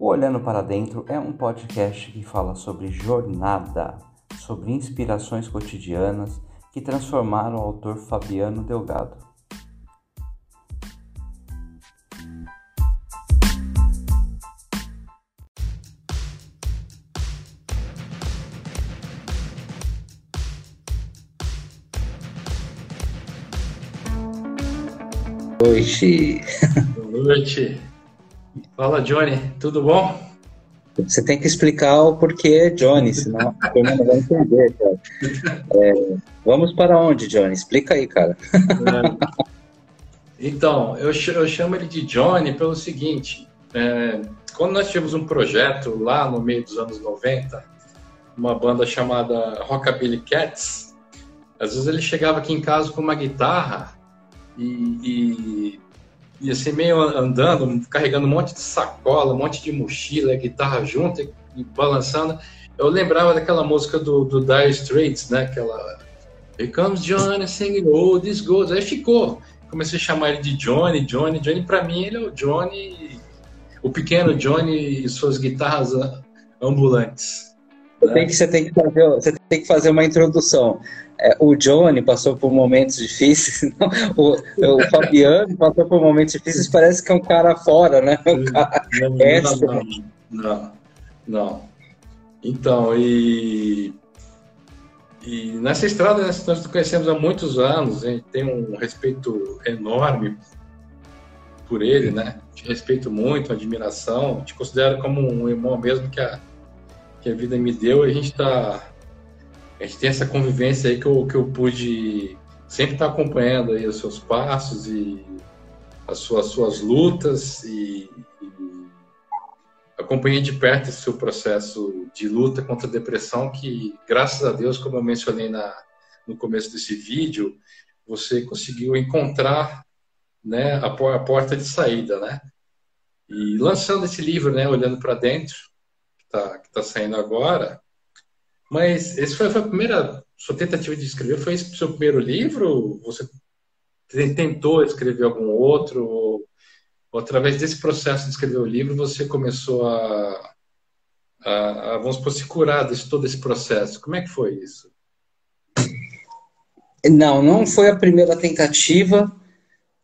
O Olhando para Dentro é um podcast que fala sobre jornada, sobre inspirações cotidianas que transformaram o autor Fabiano Delgado. Boa noite. Boa noite. Fala, Johnny, tudo bom? Você tem que explicar o porquê Johnny, senão a turma não vai entender, cara. É, vamos para onde, Johnny? Explica aí, cara. É. Então, eu, eu chamo ele de Johnny pelo seguinte: é, quando nós tivemos um projeto lá no meio dos anos 90, uma banda chamada Rockabilly Cats, às vezes ele chegava aqui em casa com uma guitarra e, e e assim, meio andando, carregando um monte de sacola, um monte de mochila, guitarra junto e, e balançando. Eu lembrava daquela música do, do Dire Straits, né? Aquela Here comes Johnny singing all these goes. Aí ficou. Comecei a chamar ele de Johnny, Johnny, Johnny. Para mim, ele é o Johnny, o pequeno Johnny e suas guitarras ambulantes. Né? Tem que, você, tem que fazer, você tem que fazer uma introdução é, o Johnny passou por momentos difíceis, não, o, o, Fabiano passou por momentos difíceis, parece que é um cara fora, né? Um cara não, não, não, não, Então, e, e nessa estrada nós nos conhecemos há muitos anos, a gente tem um respeito enorme por ele, né? Te respeito muito, admiração, te considero como um irmão mesmo que a, que a vida me deu e a gente está a gente tem essa convivência aí que eu, que eu pude sempre estar acompanhando aí os seus passos e as suas, suas lutas e, e acompanhei de perto esse seu processo de luta contra a depressão que, graças a Deus, como eu mencionei na, no começo desse vídeo, você conseguiu encontrar né, a, a porta de saída, né? E lançando esse livro, né, olhando para dentro, que está tá saindo agora, mas esse foi, foi, a primeira sua tentativa de escrever? Foi esse o seu primeiro livro? Você tentou escrever algum outro? Ou, ou, através desse processo de escrever o livro, você começou a, a, a vamos supor, se curar de todo esse processo? Como é que foi isso? Não, não foi a primeira tentativa.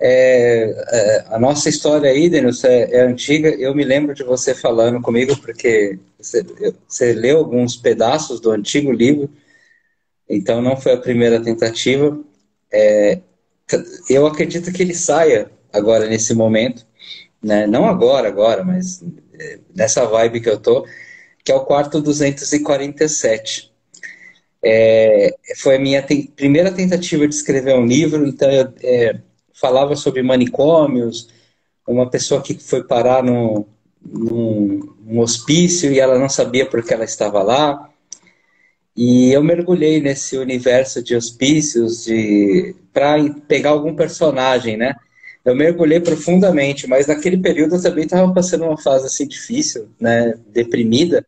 É, é, a nossa história aí, Denilson, é, é, antiga. Eu me lembro de você falando comigo, porque você, você, leu alguns pedaços do antigo livro, então não foi a primeira tentativa. É, eu acredito que ele saia agora, nesse momento, né? não agora, agora, mas é, nessa vibe que eu tô, que é o quarto 247. É, foi a minha te primeira tentativa de escrever um livro, então eu é, falava sobre manicômios, uma pessoa que foi parar no, num, num hospício e ela não sabia por que ela estava lá. E eu mergulhei nesse universo de hospícios de para pegar algum personagem, né? Eu mergulhei profundamente, mas naquele período eu também estava passando uma fase assim difícil, né? Deprimida.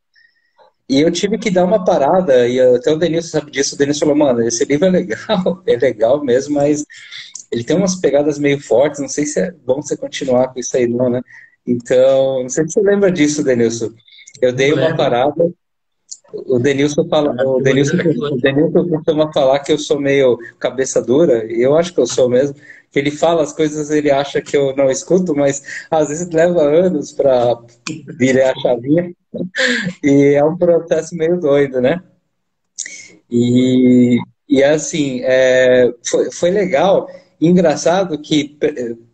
E eu tive que dar uma parada, e até o Denilson sabe disso, o Denilson falou, mano, esse livro é legal, é legal mesmo, mas ele tem umas pegadas meio fortes, não sei se é bom você continuar com isso aí, não, né? Então, não sei se você lembra disso, Denilson. Eu dei uma parada. O Denilson fala, o Denilson, o Denilson costuma falar que eu sou meio cabeça dura, e eu acho que eu sou mesmo. Que ele fala as coisas, ele acha que eu não escuto, mas às vezes leva anos para virar a chavinha. E é um processo meio doido, né? E, e assim, é, foi, foi legal engraçado que,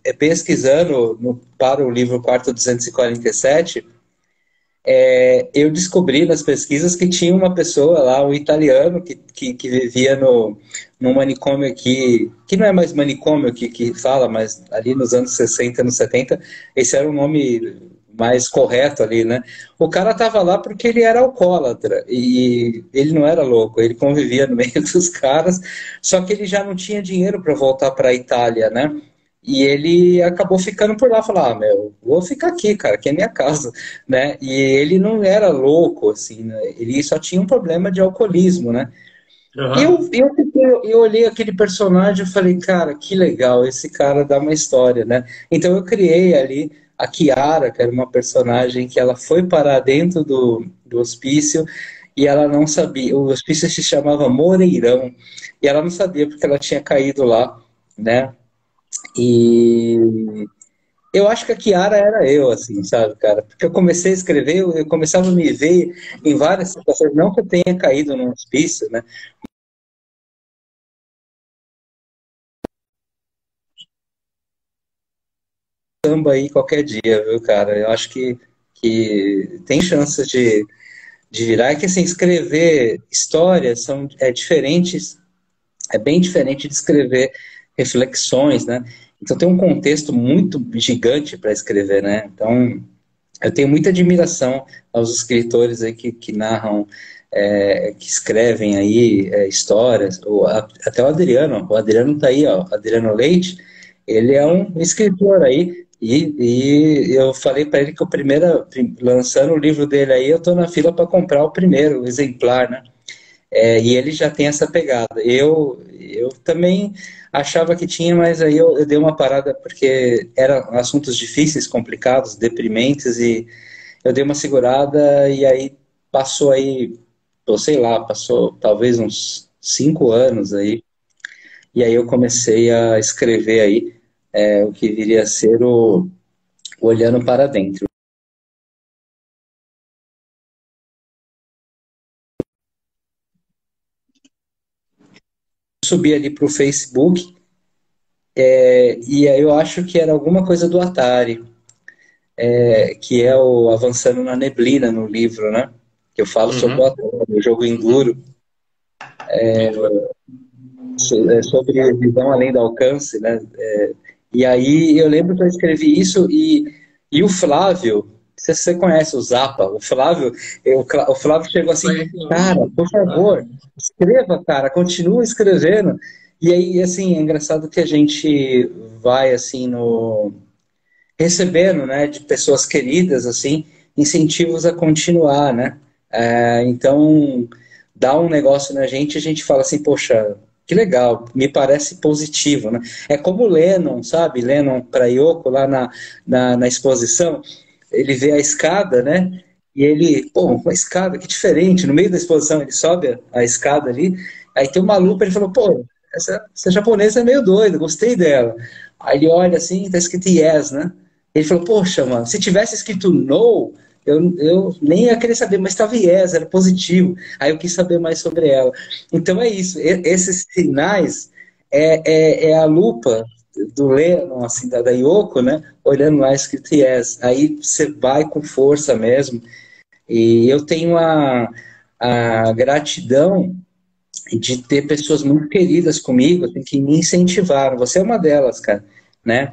é, pesquisando no, para o livro Quarto 247, é, eu descobri nas pesquisas que tinha uma pessoa lá, um italiano, que, que, que vivia no, manicômio aqui, que não é mais manicômio que, que fala, mas ali nos anos 60, anos 70, esse era o nome mais correto ali, né? O cara tava lá porque ele era alcoólatra e ele não era louco, ele convivia no meio dos caras, só que ele já não tinha dinheiro para voltar para a Itália, né? E ele acabou ficando por lá, falar, ah, meu, vou ficar aqui, cara, que é minha casa, né? E ele não era louco, assim, né? ele só tinha um problema de alcoolismo, né? Uhum. Eu, eu, eu, eu, olhei aquele personagem e falei, cara, que legal, esse cara dá uma história, né? Então eu criei ali a Kiara, que era uma personagem que ela foi parar dentro do, do hospício e ela não sabia, o hospício se chamava Moreirão, e ela não sabia porque ela tinha caído lá, né? E eu acho que a Kiara era eu, assim, sabe, cara? Porque eu comecei a escrever, eu começava a me ver em várias situações, não que eu tenha caído num hospício, né? Samba aí qualquer dia, viu, cara? Eu acho que, que tem chances de, de virar. É que, assim, escrever histórias são, é diferentes, é bem diferente de escrever reflexões, né? Então tem um contexto muito gigante para escrever, né? Então eu tenho muita admiração aos escritores aí que, que narram, é, que escrevem aí é, histórias, ou a, até o Adriano, o Adriano tá aí, ó, Adriano Leite, ele é um escritor aí, e, e eu falei para ele que o primeiro, lançando o livro dele aí, eu tô na fila para comprar o primeiro exemplar, né? É, e ele já tem essa pegada. Eu, eu também achava que tinha, mas aí eu, eu dei uma parada porque eram assuntos difíceis, complicados, deprimentes e eu dei uma segurada e aí passou aí, ou sei lá, passou talvez uns cinco anos aí e aí eu comecei a escrever aí é, o que viria a ser o Olhando para Dentro. subi ali para o Facebook é, e aí eu acho que era alguma coisa do Atari, é, que é o Avançando na Neblina no livro, né? Que eu falo uhum. sobre o Atari, o jogo Enduro. É, é, sobre visão além do alcance, né? É, e aí eu lembro que eu escrevi isso e, e o Flávio, se você conhece o Zapa, o Flávio, eu, o Flávio chegou assim, cara, por favor, escreva, cara, continua escrevendo. E aí, assim, é engraçado que a gente vai, assim, no... recebendo, né, de pessoas queridas, assim, incentivos a continuar, né? É, então, dá um negócio na gente, a gente fala assim, poxa, que legal, me parece positivo, né? É como Lennon, sabe? Lennon para Yoko lá na, na, na, exposição, ele vê a escada, né? E ele, pô, uma escada, que diferente. No meio da exposição, ele sobe a, a escada ali, aí tem uma lupa, ele falou, pô, essa, essa japonesa é meio doida, gostei dela. Aí ele olha assim, tá escrito yes, né? Ele falou, poxa, mano, se tivesse escrito no, eu, eu nem ia querer saber, mas estava yes, era positivo. Aí eu quis saber mais sobre ela. Então é isso, esses sinais é, é, é a lupa do Lennon, assim, da, da Yoko, né? Olhando lá escrito yes. Aí você vai com força mesmo. E eu tenho a, a gratidão de ter pessoas muito queridas comigo, assim, que me incentivaram. Você é uma delas, cara, né?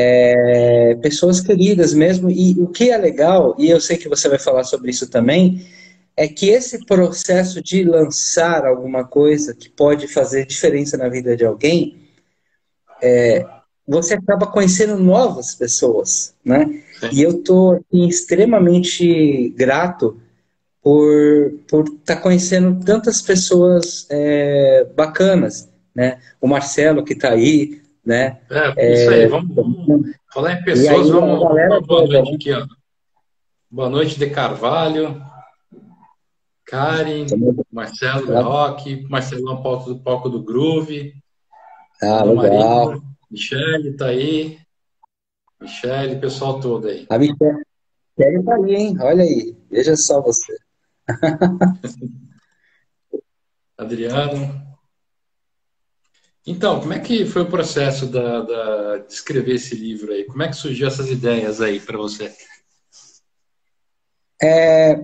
É, pessoas queridas mesmo. E o que é legal, e eu sei que você vai falar sobre isso também, é que esse processo de lançar alguma coisa que pode fazer diferença na vida de alguém, é, você acaba conhecendo novas pessoas, né? E eu estou assim, extremamente grato por por estar tá conhecendo tantas pessoas é, bacanas, né? O Marcelo que está aí, né? É, isso aí, vamos, vamos falar em pessoas, aí, vamos, galera boa noite né? aqui, ó. Boa noite de Carvalho, Karen, Marcelo do Rock, Marcelão palco do palco do Groove, ah, legal. Marinho, Michele tá aí, Michele, pessoal todo aí. A Michele, Michele tá aí, hein? Olha aí, veja só você. Adriano. Então, como é que foi o processo da, da, de escrever esse livro aí? Como é que surgiu essas ideias aí para você? É,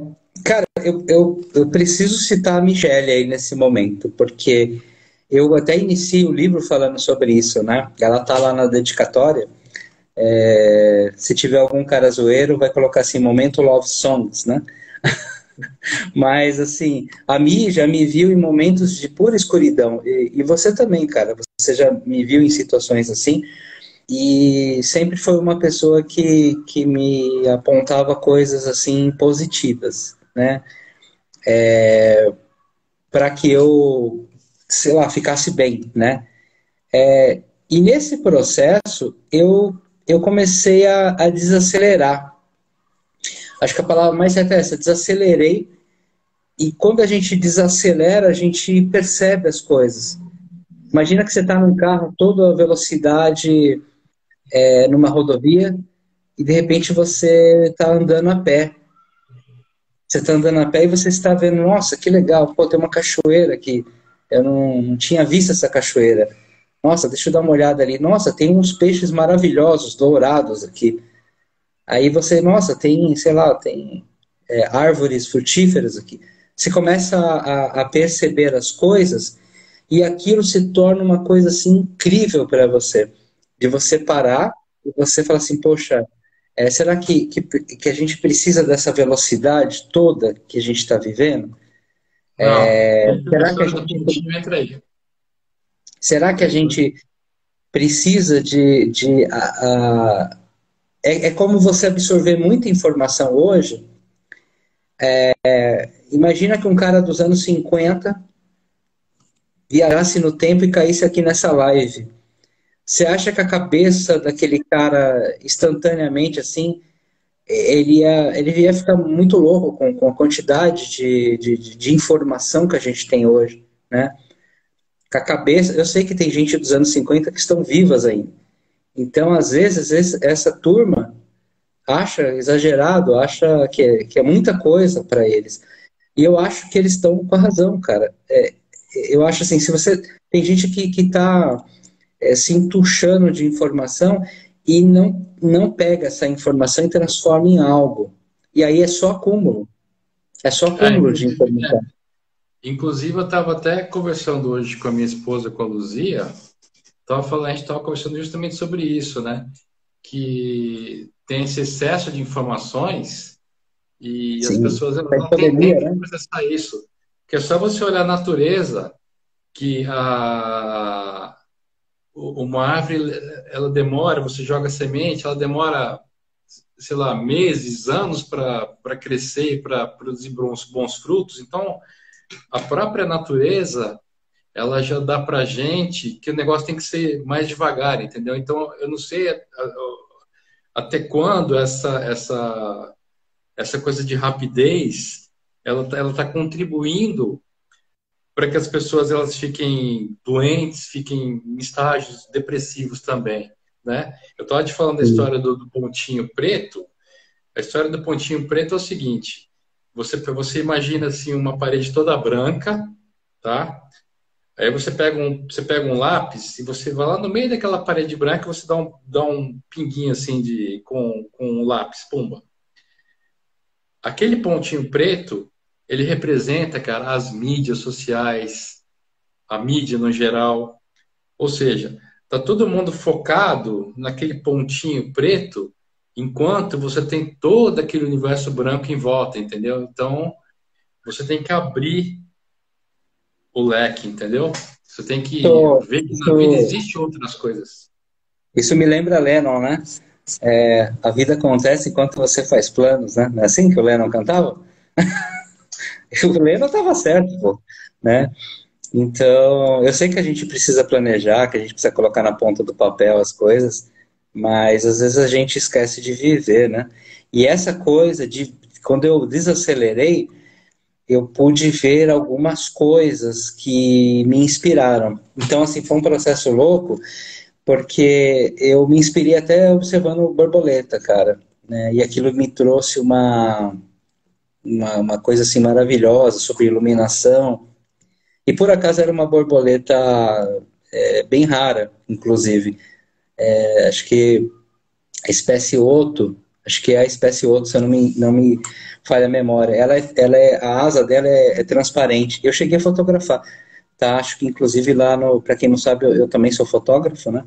cara, eu, eu, eu, preciso citar a Michelle aí nesse momento, porque eu até iniciei o livro falando sobre isso, né? Ela tá lá na dedicatória. É, se tiver algum cara zoeiro, vai colocar assim, momento love songs, né? Mas, assim, a Mi já me viu em momentos de pura escuridão. E, e, você também, cara. Você já me viu em situações assim. E sempre foi uma pessoa que, que me apontava coisas, assim, positivas, né? É, para que eu, sei lá, ficasse bem, né? É, e nesse processo eu, eu comecei a, a desacelerar. Acho que a palavra mais certa é essa, desacelerei. E quando a gente desacelera, a gente percebe as coisas. Imagina que você está num carro toda velocidade é, numa rodovia e de repente você está andando a pé. Você está andando a pé e você está vendo, nossa, que legal, pô, tem uma cachoeira aqui. Eu não, não tinha visto essa cachoeira. Nossa, deixa eu dar uma olhada ali. Nossa, tem uns peixes maravilhosos, dourados aqui. Aí você, nossa, tem, sei lá, tem é, árvores frutíferas aqui. Você começa a, a, perceber as coisas e aquilo se torna uma coisa assim incrível para você. De você parar e você falar assim, poxa, é, será que, que, que, a gente precisa dessa velocidade toda que a gente está vivendo? Não, é, será que a gente... Será que a gente precisa de. de a, a... É, é, como você absorver muita informação hoje. É, imagina que um cara dos anos 50 viajasse no tempo e caísse aqui nessa live. Você acha que a cabeça daquele cara instantaneamente assim, ele ia, ele ia ficar muito louco com, com a quantidade de, de, de informação que a gente tem hoje, né? com a cabeça. Eu sei que tem gente dos anos 50 que estão vivas ainda. Então, às vezes, essa turma acha exagerado, acha que é, que é muita coisa para eles. E eu acho que eles estão com a razão, cara. É, eu acho assim, se você. Tem gente que está é, se entuchando de informação e não, não pega essa informação e transforma em algo. E aí é só acúmulo. É só acúmulo é, de informação. Inclusive, eu estava até conversando hoje com a minha esposa, com a Luzia, tava falando, a gente estava conversando justamente sobre isso, né? Que tem esse excesso de informações e Sim, as pessoas não têm tempo né? de processar isso. Que é só você olhar a natureza, que a, uma árvore, ela demora, você joga semente, ela demora, sei lá, meses, anos para crescer, para produzir bons, bons frutos. Então, a própria natureza ela já dá para gente que o negócio tem que ser mais devagar, entendeu? Então eu não sei até quando essa essa essa coisa de rapidez ela ela está contribuindo para que as pessoas elas fiquem doentes, fiquem em estágios depressivos também, né? Eu estava te falando da história do, do pontinho preto. A história do pontinho preto é o seguinte: você, você imagina assim uma parede toda branca, tá? Aí você pega um, você pega um lápis e você vai lá no meio daquela parede branca, você dá um, dá um pinguinho assim de com, com um lápis, pumba. Aquele pontinho preto, ele representa, cara, as mídias sociais, a mídia no geral. Ou seja, tá todo mundo focado naquele pontinho preto enquanto você tem todo aquele universo branco em volta, entendeu? Então, você tem que abrir o leque, entendeu? Você tem que então, ver que na vida existe outras coisas. Isso me lembra Lennon, né? É, a vida acontece enquanto você faz planos, né? Não é assim que o Lennon cantava? o Lennon estava certo, pô, né? Então, eu sei que a gente precisa planejar, que a gente precisa colocar na ponta do papel as coisas, mas às vezes a gente esquece de viver, né? E essa coisa de quando eu desacelerei, eu pude ver algumas coisas que me inspiraram. Então, assim, foi um processo louco, porque eu me inspirei até observando borboleta, cara. Né? E aquilo me trouxe uma, uma, uma coisa assim maravilhosa sobre iluminação. E por acaso era uma borboleta é, bem rara, inclusive. É, acho que a espécie Oto, acho que é a espécie Oto, se eu não me, não me falha a memória, ela, é, ela é, a asa dela é, é transparente. Eu cheguei a fotografar, tá? Acho que inclusive lá no, para quem não sabe, eu, eu, também sou fotógrafo, né?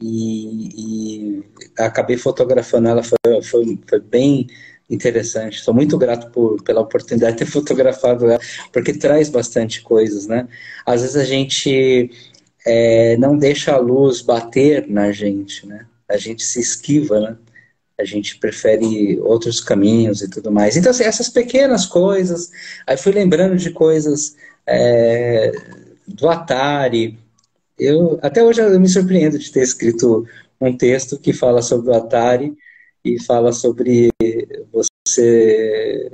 E, e acabei fotografando ela, foi, foi, foi bem interessante. Sou muito grato por, pela oportunidade de ter fotografado ela, porque traz bastante coisas, né? Às vezes a gente é, não deixa a luz bater na gente, né? A gente se esquiva, né? A gente prefere outros caminhos e tudo mais. Então, assim, essas pequenas coisas, aí fui lembrando de coisas é, do Atari. Eu, até hoje eu me surpreendo de ter escrito um texto que fala sobre o Atari e fala sobre você.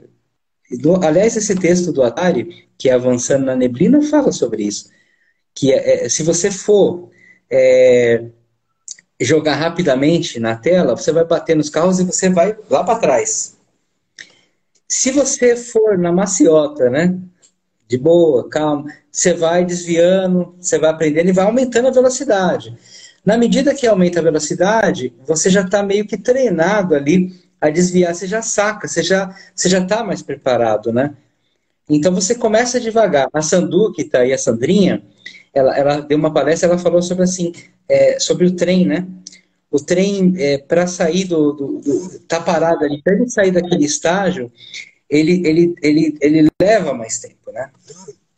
Aliás, esse texto do Atari, que é Avançando na Neblina, fala sobre isso. Que é, é se você for é, jogar rapidamente na tela, você vai bater nos carros e você vai lá para trás. Se você for na maciota, né? De boa, calma, você vai desviando, você vai aprendendo e vai aumentando a velocidade. Na medida que aumenta a velocidade, você já está meio que treinado ali a desviar, você já saca, você já você já está mais preparado, né? Então você começa devagar. A Sandu, que está aí, a Sandrinha, ela, ela deu uma palestra, ela falou sobre assim, é, sobre o trem, né? O trem, é, para sair do, do, do, tá parado ali, para ele sair daquele estágio, ele, ele, ele, ele leva mais tempo, né?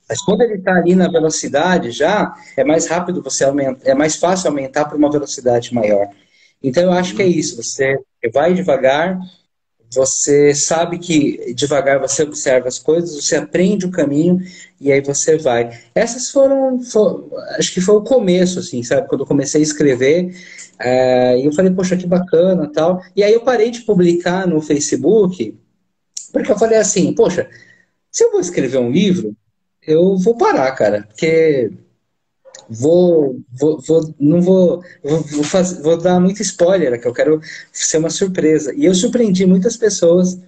Mas quando ele está ali na velocidade já, é mais rápido você aumentar, é mais fácil aumentar para uma velocidade maior. Então eu acho que é isso, você vai devagar, você sabe que devagar você observa as coisas, você aprende o caminho e aí você vai. Essas foram, foram acho que foi o começo, assim, sabe? Quando eu comecei a escrever, é, eu falei, poxa, que bacana tal. E aí eu parei de publicar no Facebook, porque eu falei assim, poxa, se eu vou escrever um livro, eu vou parar, cara, porque vou, vou, vou não vou, vou, vou, vou dar muito spoiler, que eu quero ser uma surpresa. E eu surpreendi muitas pessoas.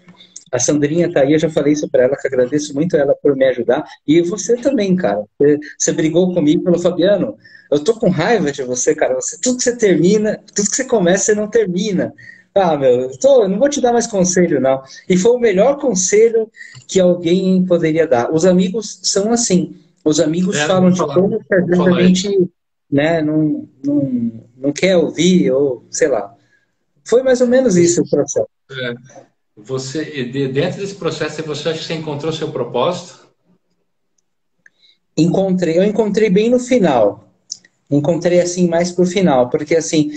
A Sandrinha tá aí, eu já falei isso para ela, que agradeço muito ela por me ajudar. E você também, cara. Você, você brigou comigo, falou, Fabiano, eu tô com raiva de você, cara. Você, tudo que você termina, tudo que você começa, você não termina. Ah, meu, eu, tô, eu não vou te dar mais conselho, não. E foi o melhor conselho que alguém poderia dar. Os amigos são assim. Os amigos é, falam de como que às vezes a gente né, não, não, não quer ouvir, ou sei lá. Foi mais ou menos isso o processo. É. Você, dentro desse processo, você acha que você encontrou seu propósito? Encontrei, eu encontrei bem no final. Encontrei assim mais pro final, porque assim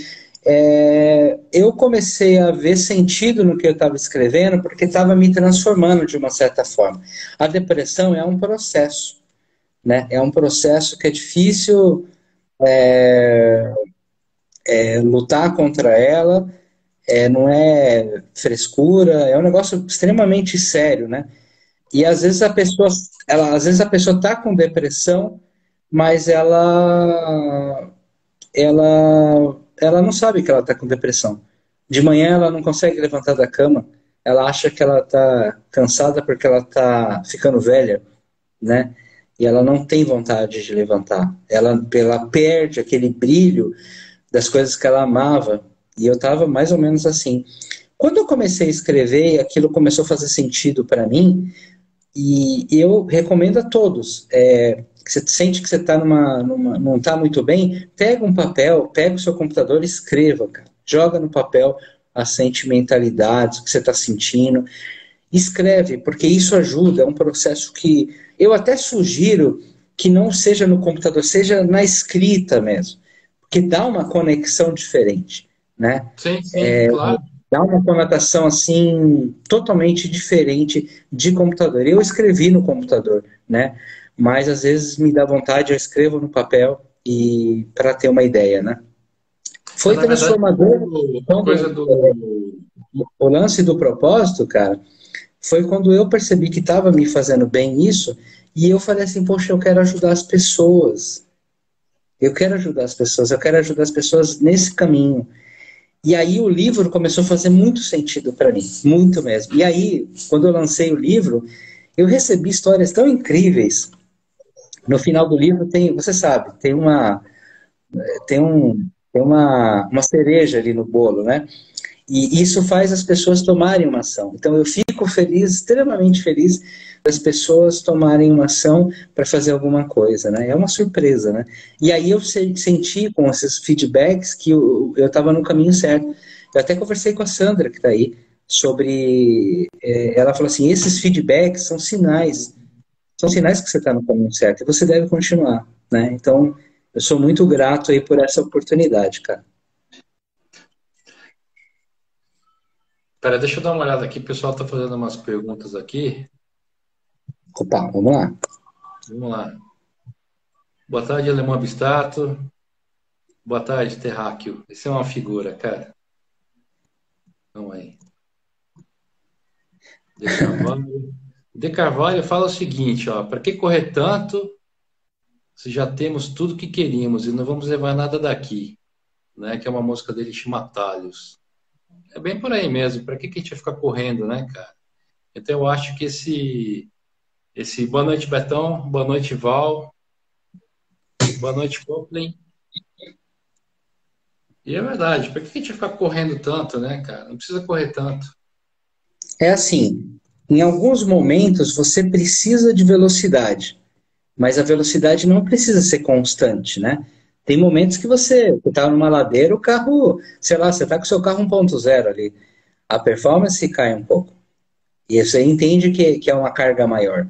é, eu comecei a ver sentido no que eu estava escrevendo, porque estava me transformando de uma certa forma. A depressão é um processo. Né? É um processo que é difícil é, é, lutar contra ela, é, não é frescura, é um negócio extremamente sério, né? E às vezes a pessoa, ela, às vezes a pessoa está com depressão, mas ela, ela, ela não sabe que ela está com depressão. De manhã ela não consegue levantar da cama, ela acha que ela está cansada porque ela está ficando velha, né? E ela não tem vontade de levantar. Ela, ela perde aquele brilho das coisas que ela amava. E eu estava mais ou menos assim. Quando eu comecei a escrever, aquilo começou a fazer sentido para mim. E eu recomendo a todos. É, você sente que você tá numa, numa, não está muito bem, pega um papel, pega o seu computador e escreva, cara. Joga no papel as sentimentalidades, o que você está sentindo. Escreve, porque isso ajuda, é um processo que eu até sugiro que não seja no computador, seja na escrita mesmo, porque dá uma conexão diferente, né? Sim, sim, é, claro. Dá uma conotação assim totalmente diferente de computador. Eu escrevi no computador, né? Mas às vezes me dá vontade, eu escrevo no papel e para ter uma ideia, né? Foi transformador. Verdade, do... O lance do propósito, cara, foi quando eu percebi que estava me fazendo bem isso, e eu falei assim, poxa, eu quero ajudar as pessoas. Eu quero ajudar as pessoas, eu quero ajudar as pessoas nesse caminho. E aí o livro começou a fazer muito sentido para mim, muito mesmo. E aí, quando eu lancei o livro, eu recebi histórias tão incríveis. No final do livro tem, você sabe, tem uma tem um tem uma, uma cereja ali no bolo, né? E isso faz as pessoas tomarem uma ação. Então eu fico feliz, extremamente feliz, das pessoas tomarem uma ação para fazer alguma coisa, né? É uma surpresa, né? E aí eu senti com esses feedbacks que eu estava no caminho certo. Eu até conversei com a Sandra, que está aí, sobre. É, ela falou assim: esses feedbacks são sinais, são sinais que você está no caminho certo e você deve continuar, né? Então eu sou muito grato aí por essa oportunidade, cara. Pera, deixa eu dar uma olhada aqui. O pessoal está fazendo umas perguntas aqui. Opa, vamos lá. Vamos lá. Boa tarde, Alemão Abstrato. Boa tarde, Terráqueo. Esse é uma figura, cara. Vamos aí. De Carvalho. De Carvalho fala o seguinte, ó, para que correr tanto se já temos tudo que queríamos e não vamos levar nada daqui? Né? Que é uma música dele chama Talhos. É bem por aí mesmo. Para que, que a gente vai ficar correndo, né, cara? Então eu acho que esse esse boa noite Betão, boa noite Val, boa noite Coplin. E é verdade, por que a gente vai ficar correndo tanto, né, cara? Não precisa correr tanto. É assim, em alguns momentos você precisa de velocidade, mas a velocidade não precisa ser constante, né? Tem momentos que você está numa ladeira, o carro, sei lá, você está com o seu carro 1.0 ali, a performance cai um pouco. E você entende que, que é uma carga maior.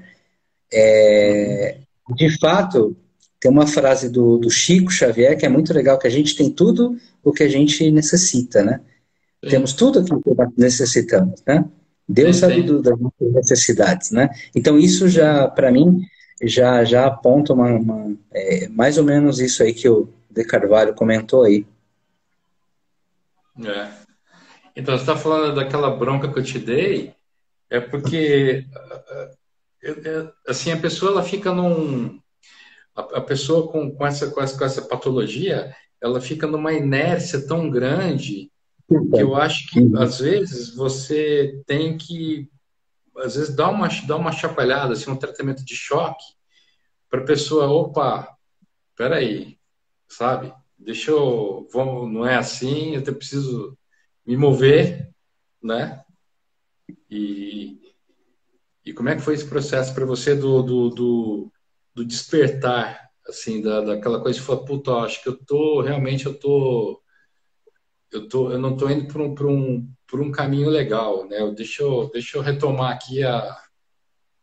É, de fato, tem uma frase do, do, Chico Xavier que é muito legal, que a gente tem tudo o que a gente necessita, né? Sim. Temos tudo aquilo que necessitamos, né? Deus sim, sabe do, das nossas necessidades, né? Então isso já, para mim, já já aponta uma, uma é, mais ou menos isso aí que o De Carvalho comentou aí. É. Então você está falando daquela bronca que eu te dei, é porque assim, a pessoa ela fica num. A, a pessoa com, com, essa, com, essa, com essa patologia, ela fica numa inércia tão grande que eu acho que às vezes você tem que às vezes dar uma dar uma chapalhada assim um tratamento de choque para a pessoa opa peraí sabe deixa eu vamos não é assim eu preciso me mover né e e como é que foi esse processo para você do, do, do, do, despertar, assim, da, daquela coisa de falar, puta, acho que eu tô, realmente eu tô, eu tô, eu não tô indo por um, um, um caminho legal, né? Deixa eu, deixa eu retomar aqui a,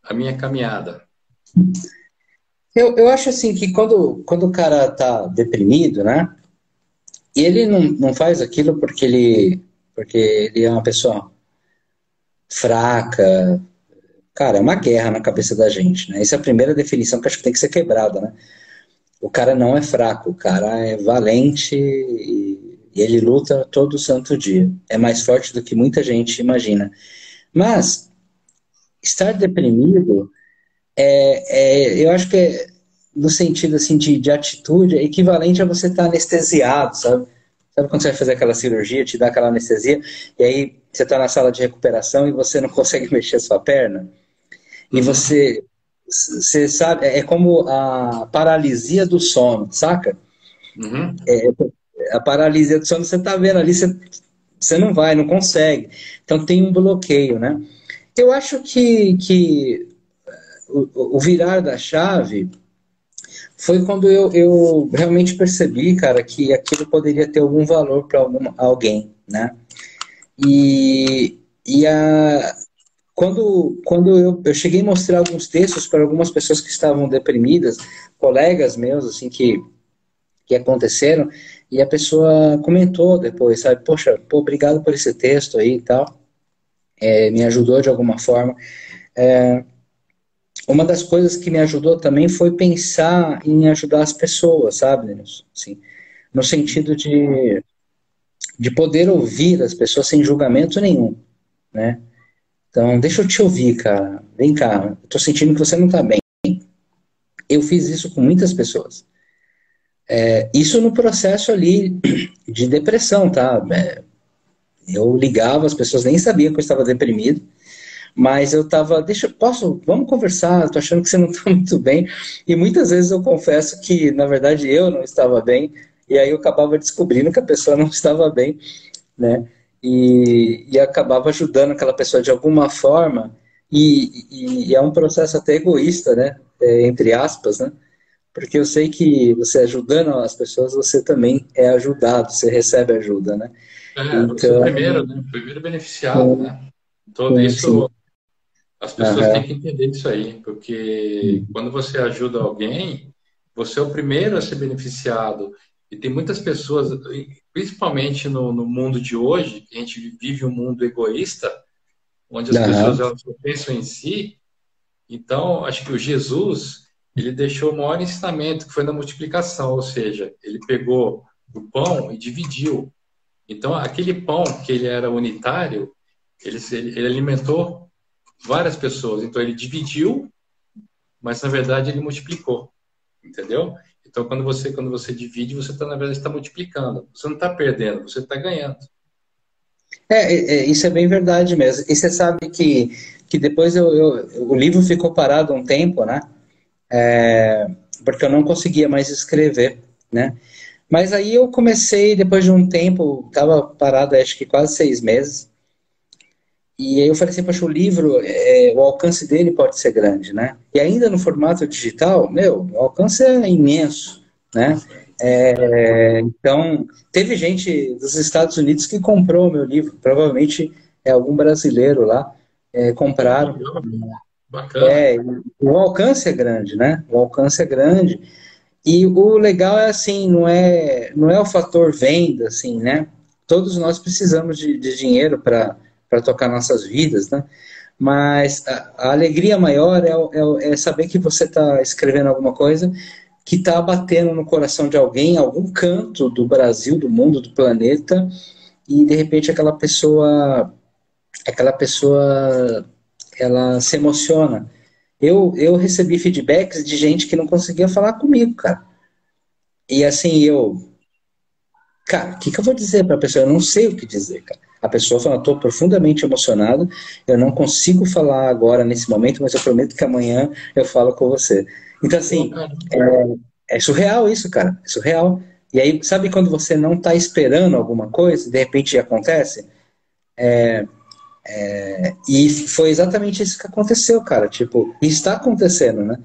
a minha caminhada. Eu, eu acho assim que quando, quando o cara tá deprimido, né? Ele não, não faz aquilo porque ele, porque ele é uma pessoa fraca, Cara, é uma guerra na cabeça da gente, né? Essa é a primeira definição que acho que tem que ser quebrada, né? O cara não é fraco, o cara é valente e, e ele luta todo santo dia. É mais forte do que muita gente imagina. Mas estar deprimido é, é, eu acho que é, no sentido assim de, de atitude é equivalente a você estar anestesiado, sabe? Sabe quando você vai fazer aquela cirurgia, te dá aquela anestesia, e aí você está na sala de recuperação e você não consegue mexer a sua perna? E você, você sabe, é como a paralisia do sono, saca? Uhum. É, a paralisia do sono, você tá vendo ali, você, você não vai, não consegue. Então tem um bloqueio, né? Eu acho que, que o, o virar da chave foi quando eu, eu realmente percebi, cara, que aquilo poderia ter algum valor para alguém, né? E, e a, quando, quando eu, eu cheguei a mostrar alguns textos para algumas pessoas que estavam deprimidas, colegas meus, assim, que, que aconteceram, e a pessoa comentou depois, sabe, poxa, pô, obrigado por esse texto aí e tal, é, me ajudou de alguma forma. É, uma das coisas que me ajudou também foi pensar em ajudar as pessoas, sabe, assim, no sentido de, de poder ouvir as pessoas sem julgamento nenhum, né? Então, deixa eu te ouvir, cara. Vem cá, eu tô sentindo que você não tá bem. Eu fiz isso com muitas pessoas. É, isso no processo ali de depressão, tá? É, eu ligava, as pessoas nem sabiam que eu estava deprimido, mas eu estava, deixa, posso, vamos conversar, tô achando que você não está muito bem. E muitas vezes eu confesso que, na verdade, eu não estava bem, e aí eu acabava descobrindo que a pessoa não estava bem, né? e, e acabava ajudando aquela pessoa de alguma forma, e, e, e é um processo até egoísta, né? É, entre aspas, né? Porque eu sei que você ajudando as pessoas, você também é ajudado, você recebe ajuda, né? É, então, você é o primeiro, né? Primeiro beneficiado, é, né? Todo sim, isso. As pessoas têm que entender isso aí, porque quando você ajuda alguém, você é o primeiro a ser beneficiado. E tem muitas pessoas, principalmente no, no mundo de hoje, a gente vive um mundo egoísta, onde as uhum. pessoas elas pensam em si. Então, acho que o Jesus, ele deixou o maior ensinamento, que foi na multiplicação, ou seja, ele pegou o pão e dividiu. Então, aquele pão que ele era unitário, ele, ele alimentou várias pessoas. Então, ele dividiu, mas na verdade ele multiplicou. Entendeu? Então, quando você, quando você divide, você está, na verdade, está multiplicando. Você não está perdendo, você está ganhando. É, é, é, isso é bem verdade mesmo. E você sabe que, que depois eu, eu o livro ficou parado um tempo, né? É, porque eu não conseguia mais escrever, né? Mas aí eu comecei, depois de um tempo, estava parado acho que quase seis meses, e aí eu falei assim, poxa, o livro, é, o alcance dele pode ser grande, né? E ainda no formato digital, meu, o alcance é imenso, né? É, então, teve gente dos Estados Unidos que comprou o meu livro, provavelmente é algum brasileiro lá, é, compraram. Bacana. É, o alcance é grande, né? O alcance é grande. E o legal é assim, não é, não é o fator venda, assim, né? Todos nós precisamos de, de dinheiro para para tocar nossas vidas, né? Mas a, a alegria maior é, é, é, saber que você está escrevendo alguma coisa que está batendo no coração de alguém, algum canto do Brasil, do mundo, do planeta, e de repente aquela pessoa, aquela pessoa, ela se emociona. Eu, eu recebi feedbacks de gente que não conseguia falar comigo, cara. E assim, eu, cara, o que, que eu vou dizer para a pessoa? Eu não sei o que dizer, cara. A pessoa fala, estou profundamente emocionado, eu não consigo falar agora nesse momento, mas eu prometo que amanhã eu falo com você. Então, assim, é, é surreal isso, cara, é surreal. E aí, sabe quando você não está esperando alguma coisa, de repente acontece? É, é, e foi exatamente isso que aconteceu, cara. Tipo, está acontecendo, né?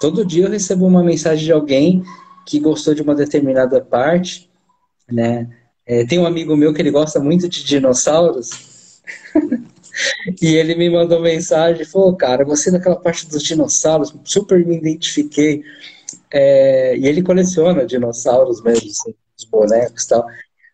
Todo dia eu recebo uma mensagem de alguém que gostou de uma determinada parte, né? É, tem um amigo meu que ele gosta muito de dinossauros. e ele me mandou mensagem falou, cara, você naquela parte dos dinossauros, super me identifiquei. É, e ele coleciona dinossauros mesmo, assim, os bonecos e tal.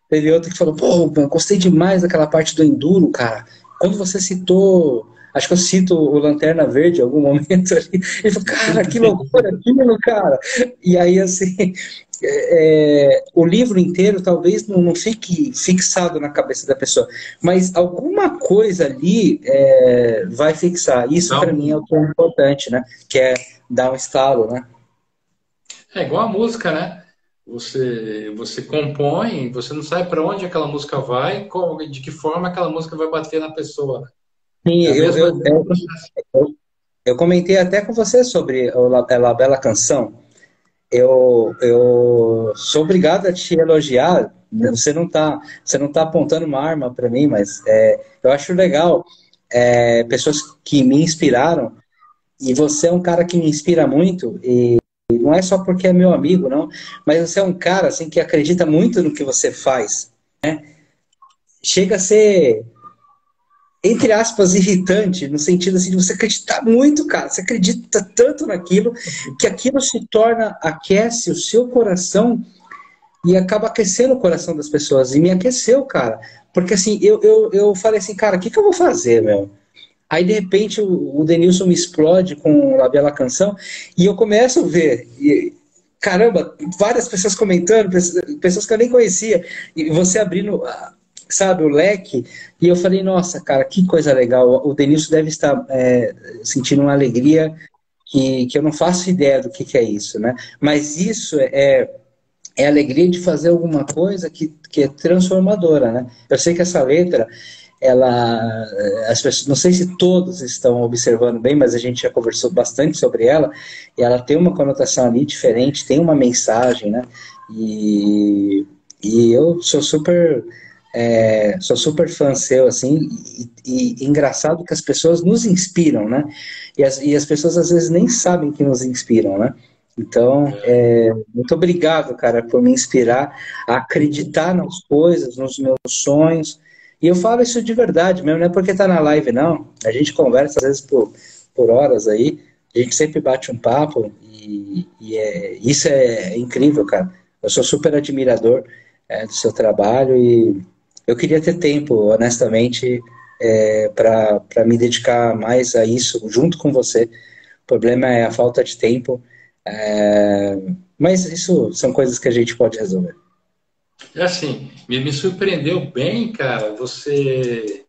Teve outro que falou, pô, gostei demais daquela parte do Enduro, cara. Quando você citou, acho que eu cito o Lanterna Verde em algum momento ali, ele falou, cara, que loucura aquilo, cara. E aí, assim, é, o livro inteiro talvez não, não, fique fixado na cabeça da pessoa, mas alguma coisa ali é, vai fixar. Isso para mim é o que é importante, né? Que é dar um estalo, né? É igual a música, né? Você, você compõe, você não sabe para onde aquela música vai, qual, de que forma aquela música vai bater na pessoa. Sim, é eu, eu, eu, eu, comentei até com você sobre a La Bela Canção eu, eu sou obrigado a te elogiar. Você não está você não tá apontando uma arma para mim, mas é, eu acho legal é, pessoas que me inspiraram. E você é um cara que me inspira muito e não é só porque é meu amigo, não, mas você é um cara assim que acredita muito no que você faz, né? Chega a ser entre aspas, irritante, no sentido assim, de você acreditar muito, cara. Você acredita tanto naquilo que aquilo se torna, aquece o seu coração e acaba aquecendo o coração das pessoas. E me aqueceu, cara. Porque assim, eu, eu, eu falei assim, cara, o que, que eu vou fazer, meu? Aí, de repente, o, Denilson me explode com a bela canção e eu começo a ver. E, caramba, várias pessoas comentando, pessoas que eu nem conhecia. E você abrindo sabe, o leque. E eu falei, nossa, cara, que coisa legal. O Denilson deve estar é, sentindo uma alegria que, que eu não faço ideia do que, que é isso, né? Mas isso é, é a alegria de fazer alguma coisa que, que é transformadora, né? Eu sei que essa letra, ela, as pessoas, não sei se todos estão observando bem, mas a gente já conversou bastante sobre ela, e ela tem uma conotação ali diferente, tem uma mensagem, né? E, e eu sou super é, sou super fã seu, assim, e, e, engraçado que as pessoas nos inspiram, né? E as, e as pessoas às vezes nem sabem que nos inspiram, né? Então, é, muito obrigado, cara, por me inspirar a acreditar nas coisas, nos meus sonhos. E eu falo isso de verdade mesmo, não é porque tá na live, não. A gente conversa às vezes por, por horas aí, a gente sempre bate um papo e, e é, isso é incrível, cara. eu sou super admirador é, do seu trabalho e eu queria ter tempo, honestamente, é, para me dedicar mais a isso junto com você. O problema é a falta de tempo, é, mas isso são coisas que a gente pode resolver. É assim, me, me surpreendeu bem, cara, você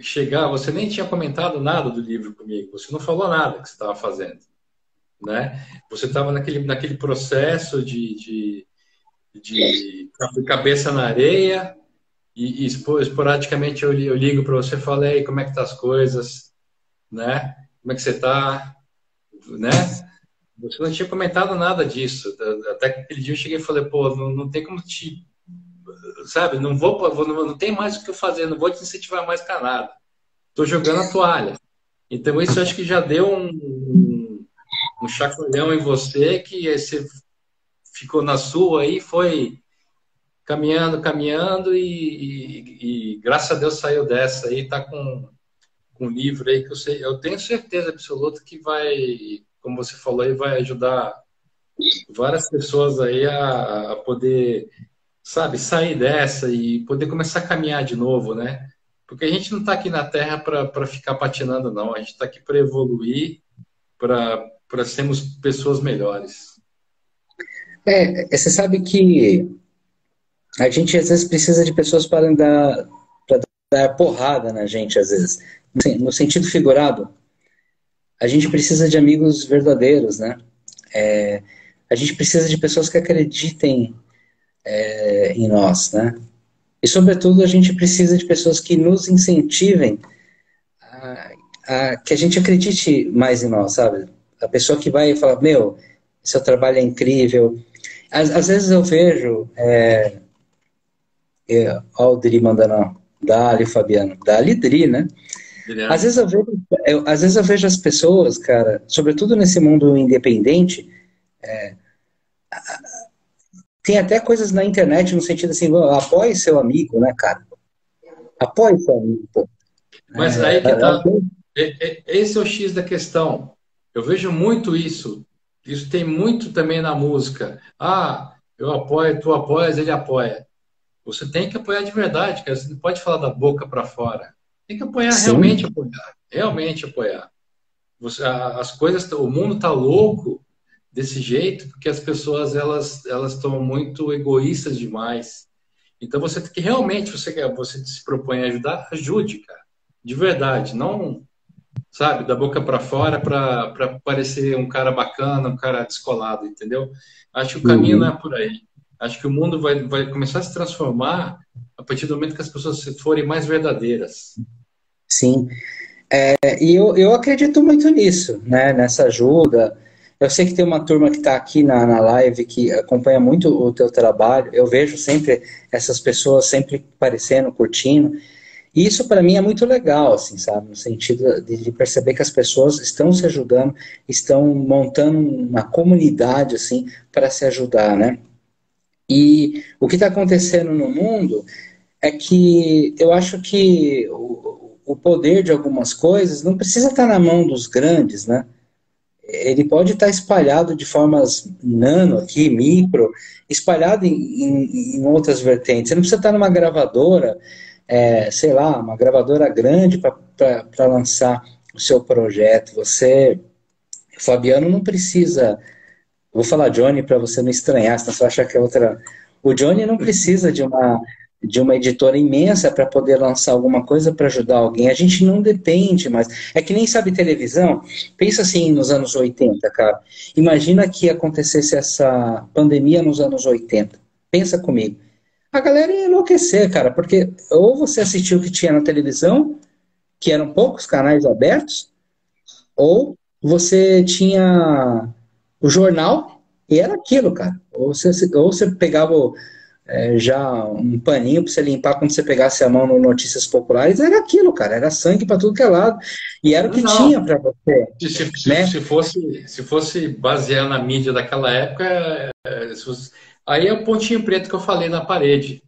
chegar, você nem tinha comentado nada do livro comigo, você não falou nada que você estava fazendo, né? Você estava naquele, naquele processo de, de, de cabeça na areia e, e esporadicamente eu, eu ligo para você e falo, como é que tá as coisas, né? Como é que você tá, né? Você não tinha comentado nada disso. Até que aquele dia eu cheguei e falei, pô, não, não tem como te. Sabe, não vou, não, não tem mais o que eu fazer, não vou te incentivar mais com nada. Estou jogando a toalha. Então, isso acho que já deu um, um, um chacoalhão em você, que você ficou na sua aí, foi caminhando, caminhando, e, e, e graças a Deus saiu dessa aí, está com, com um livro aí que eu, sei, eu tenho certeza absoluta que vai como você falou aí, vai ajudar várias pessoas aí a, a poder, sabe, sair dessa e poder começar a caminhar de novo, né? Porque a gente não está aqui na Terra para ficar patinando, não. A gente está aqui para evoluir, para sermos pessoas melhores. É, você sabe que a gente às vezes precisa de pessoas para dar, para dar porrada na gente, às vezes. No sentido figurado, a gente precisa de amigos verdadeiros, né? É, a gente precisa de pessoas que acreditem é, em nós, né? E, sobretudo, a gente precisa de pessoas que nos incentivem a, a, que a gente acredite mais em nós, sabe? A pessoa que vai falar, meu, seu trabalho é incrível. Às, às vezes eu vejo, é, é, ó, o Dri mandando, Dali, Fabiano, Dali, Dri, né? Às vezes, eu vejo, eu, às vezes eu vejo as pessoas, cara, sobretudo nesse mundo independente, é, tem até coisas na internet no sentido assim, apoie seu amigo, né, cara? Apoie seu amigo. Pô. Mas é, aí que tá. É, é, esse é o X da questão. Eu vejo muito isso. Isso tem muito também na música. Ah, eu apoio, tu apoias, ele apoia. Você tem que apoiar de verdade, cara. Você não pode falar da boca para fora. Tem que apoiar, Sim. realmente apoiar. Realmente apoiar. Você, as coisas, o mundo está louco desse jeito porque as pessoas elas elas estão muito egoístas demais. Então você tem que realmente você quer você se propõe a ajudar, ajude, cara. De verdade, não sabe, da boca para fora para parecer um cara bacana, um cara descolado, entendeu? Acho que o caminho uhum. não é por aí. Acho que o mundo vai, vai começar a se transformar a partir do momento que as pessoas forem mais verdadeiras. Sim. É, e eu, eu acredito muito nisso, né? Nessa ajuda. Eu sei que tem uma turma que está aqui na, na live que acompanha muito o teu trabalho. Eu vejo sempre essas pessoas sempre aparecendo, curtindo. E isso para mim é muito legal, assim, sabe? No sentido de, de, perceber que as pessoas estão se ajudando, estão montando uma comunidade, assim, para se ajudar, né? E o que está acontecendo no mundo é que eu acho que o poder de algumas coisas não precisa estar na mão dos grandes, né? Ele pode estar espalhado de formas nano aqui, micro, espalhado em, em, em outras vertentes. Você não precisa estar numa gravadora, é, sei lá, uma gravadora grande para lançar o seu projeto. Você, Fabiano, não precisa. Vou falar Johnny para você não estranhar, senão você achar que é outra. O Johnny não precisa de uma de uma editora imensa para poder lançar alguma coisa para ajudar alguém. A gente não depende mais. É que nem sabe televisão. Pensa assim nos anos 80, cara. Imagina que acontecesse essa pandemia nos anos 80. Pensa comigo. A galera ia enlouquecer, cara, porque ou você assistiu o que tinha na televisão, que eram poucos canais abertos, ou você tinha o jornal e era aquilo, cara. Ou você, ou você pegava é, já um paninho para você limpar quando você pegasse a mão no Notícias Populares, era aquilo, cara, era sangue para tudo que é lado. E era o que Não. tinha para você. Se, se, né? se, fosse, se fosse basear na mídia daquela época, é, fosse, aí é o pontinho preto que eu falei na parede.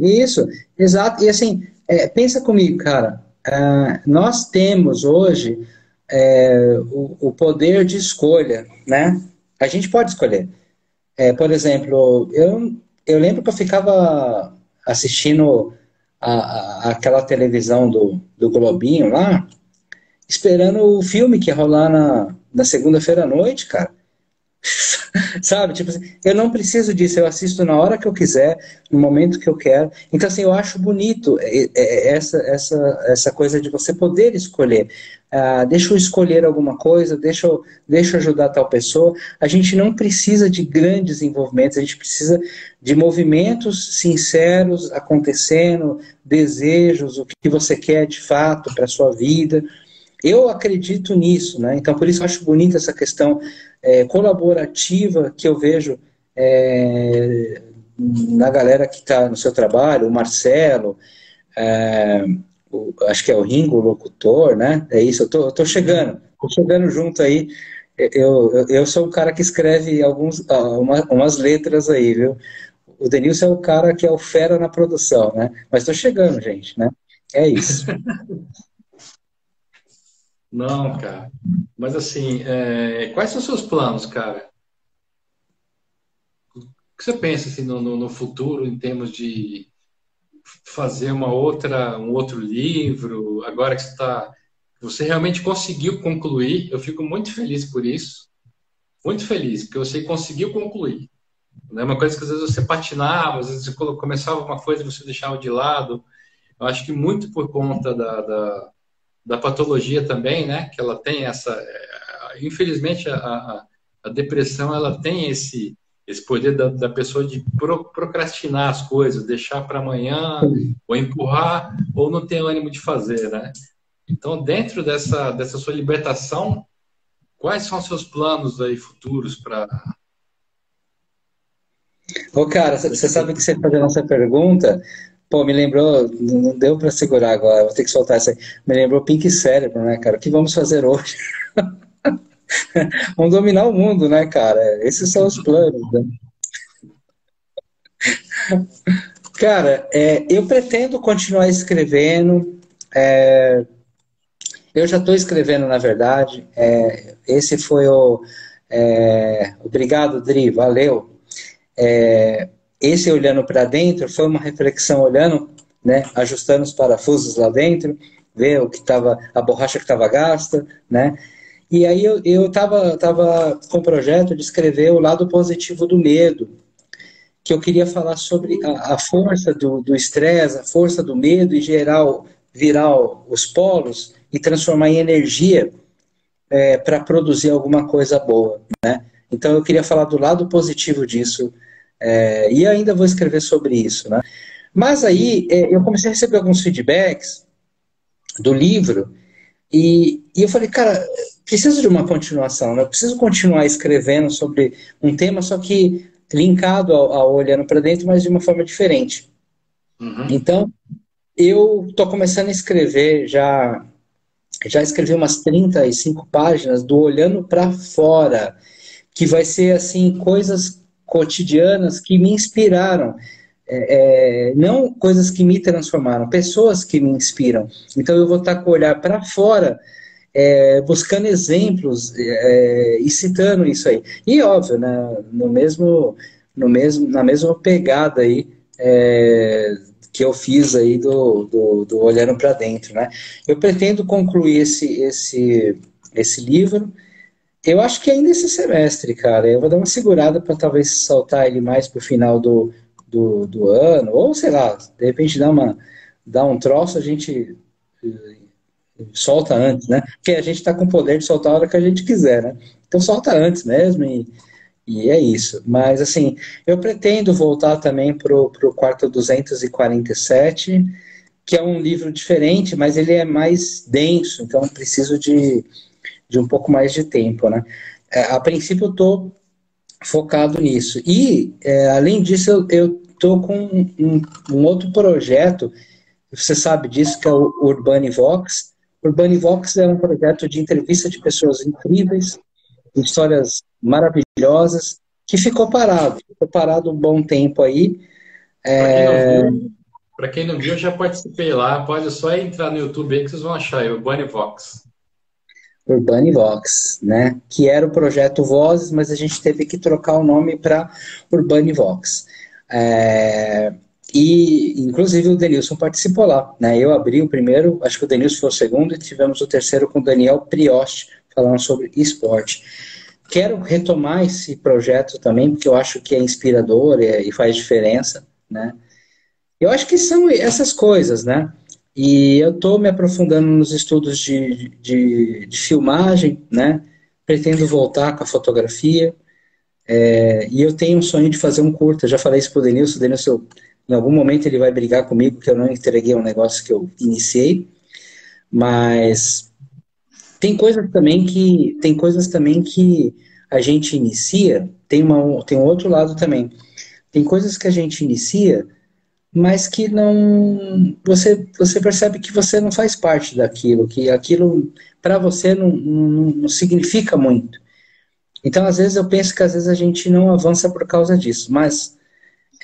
Isso, isso exato. E assim, é, pensa comigo, cara, é, nós temos hoje é, o, o poder de escolha, né? A gente pode escolher. É, por exemplo, eu, eu lembro que eu ficava assistindo a, a, aquela televisão do, do Globinho lá, esperando o filme que ia rolar na, na segunda-feira à noite, cara. Sabe? Tipo assim, eu não preciso disso, eu assisto na hora que eu quiser, no momento que eu quero. Então, assim, eu acho bonito essa, essa, essa coisa de você poder escolher. Ah, deixa eu escolher alguma coisa, deixa eu, deixa eu ajudar tal pessoa. A gente não precisa de grandes envolvimentos, a gente precisa de movimentos sinceros acontecendo, desejos, o que você quer de fato para a sua vida. Eu acredito nisso, né? Então, por isso eu acho bonita essa questão é, colaborativa que eu vejo é, na galera que está no seu trabalho, o Marcelo, é, o, acho que é o Ringo, o locutor, né? É isso, eu tô, tô chegando, tô chegando junto aí. Eu, eu, eu sou o cara que escreve alguns, uma, umas letras aí, viu? O Denilson é o cara que é o fera na produção, né? Mas tô chegando, gente, né? É isso. Não, cara. Mas assim, é... quais são os seus planos, cara? O que você pensa assim, no, no, futuro em termos de fazer uma outra, um outro livro? Agora que você está, você realmente conseguiu concluir. Eu fico muito feliz por isso, muito feliz porque você conseguiu concluir. É uma coisa que às vezes você patinava, às vezes você começava uma coisa e você deixava de lado. Eu acho que muito por conta da, da da patologia também, né? Que ela tem essa, é, infelizmente a, a, a depressão ela tem esse esse poder da, da pessoa de pro, procrastinar as coisas, deixar para amanhã, ou empurrar, ou não ter ânimo de fazer, né? Então, dentro dessa, dessa sua libertação, quais são seus planos aí futuros para. Ô, cara, você sabe que você fazendo essa pergunta, Pô, me lembrou, não deu para segurar agora, vou ter que soltar isso aí. Me lembrou Pink Cérebro, né, cara? O que vamos fazer hoje? vamos dominar o mundo, né, cara? Esses são os planos, né? Cara, é, eu pretendo continuar escrevendo. É, eu já estou escrevendo, na verdade. É, esse foi o. É, obrigado, Dri, valeu. Esse olhando para dentro foi uma reflexão olhando, né, ajustando os parafusos lá dentro, ver o que estava, a borracha que estava gasta, né? E aí eu, eu tava, com o projeto de escrever o lado positivo do medo, que eu queria falar sobre a, a força do estresse, a força do medo e geral virar os polos e transformar em energia é, para produzir alguma coisa boa, né? Então eu queria falar do lado positivo disso é, e ainda vou escrever sobre isso, né? Mas aí é, eu comecei a receber alguns feedbacks do livro e, e, eu falei, cara, preciso de uma continuação, né? Eu preciso continuar escrevendo sobre um tema, só que linkado ao, ao olhando para dentro, mas de uma forma diferente. Uhum. Então, eu estou começando a escrever já já escrevi umas 35 páginas do olhando para fora, que vai ser assim coisas cotidianas que me inspiraram. É, é, não coisas que me transformaram, pessoas que me inspiram. Então eu vou estar com o olhar para fora, é, buscando exemplos é, e citando isso aí. E óbvio, né, no mesmo, no mesmo, na mesma pegada aí é, que eu fiz aí do, do, do olhando para dentro, né? Eu pretendo concluir esse, esse, esse livro eu acho que ainda esse semestre, cara. Eu vou dar uma segurada para talvez soltar ele mais pro final do, do, do, ano, ou sei lá, de repente dar, uma, dar um troço, a gente eh, solta antes, né? Porque a gente está com o poder de soltar a hora que a gente quiser, né? Então solta antes mesmo e, e é isso. Mas assim, eu pretendo voltar também pro, pro quarto 247, que é um livro diferente, mas ele é mais denso, então preciso de de um pouco mais de tempo, né? É, a princípio eu estou focado nisso. E, é, além disso, eu estou com um, um, outro projeto, você sabe disso, que é o Urbanivox. Urbanivox é um projeto de entrevista de pessoas incríveis, histórias maravilhosas, que ficou parado. Ficou parado um bom tempo aí. É... Para quem não viu, eu já participei lá. Pode só entrar no YouTube aí que vocês vão achar. É Urbanivox. Urbanivox, né? Que era o projeto Vozes, mas a gente teve que trocar o nome para Urbanivox. É, e, inclusive, o Denilson participou lá. Né? Eu abri o primeiro, acho que o Denilson foi o segundo, e tivemos o terceiro com o Daniel Priost, falando sobre esporte. Quero retomar esse projeto também, porque eu acho que é inspirador e, faz diferença. Né? Eu acho que são essas coisas, né? E eu estou me aprofundando nos estudos de, de, de, filmagem, né? Pretendo voltar com a fotografia. É, e eu tenho um sonho de fazer um curta. Já falei isso para o Denilson. Denilson, em algum momento, ele vai brigar comigo que eu não entreguei um negócio que eu iniciei. Mas tem coisas também que tem coisas também que a gente inicia. Tem uma tem um outro lado também. Tem coisas que a gente inicia mas que não você você percebe que você não faz parte daquilo, que aquilo para você não, não, não, significa muito. Então, às vezes eu penso que às vezes a gente não avança por causa disso, mas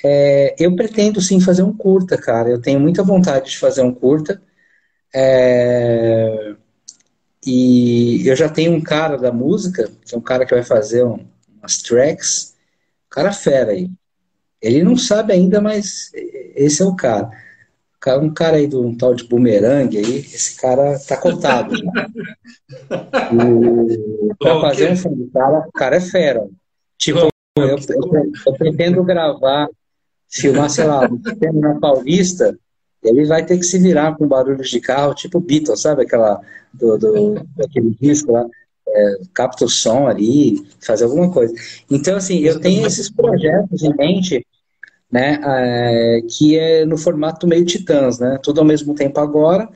é, eu pretendo sim fazer um curta, cara. Eu tenho muita vontade de fazer um curta. É, e eu já tenho um cara da música, que é um cara que vai fazer um, umas tracks, cara fera aí. Ele não sabe ainda, mas esse é o cara. Um cara aí de um tal de bumerangue aí, esse cara tá contado. Né? Para fazer um filme, cara, o cara é fera. Tipo, eu, eu, eu, pretendo gravar, filmar, sei lá, um na Paulista, ele vai ter que se virar com barulhos de carro, tipo Beatles, sabe? Aquela do, do daquele disco lá. É, capta o som ali, fazer alguma coisa. Então, assim, eu tenho esses projetos em mente né, é, que é no formato meio Titãs, né, tudo ao mesmo tempo agora,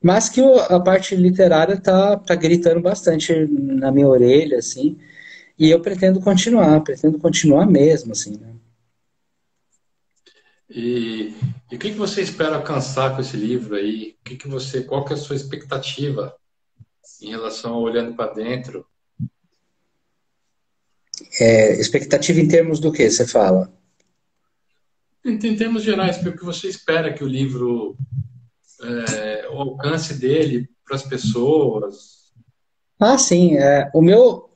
mas que a parte literária tá, tá gritando bastante na minha orelha, assim, e eu pretendo continuar, pretendo continuar mesmo, assim, né. E, e o que, que você espera alcançar com esse livro aí? O que, que você, qual que é a sua expectativa em relação a olhando para dentro? É, expectativa em termos do que você fala? Em, termos gerais, o que você espera que o livro, é, o alcance dele para as pessoas? Ah, sim. É, o meu,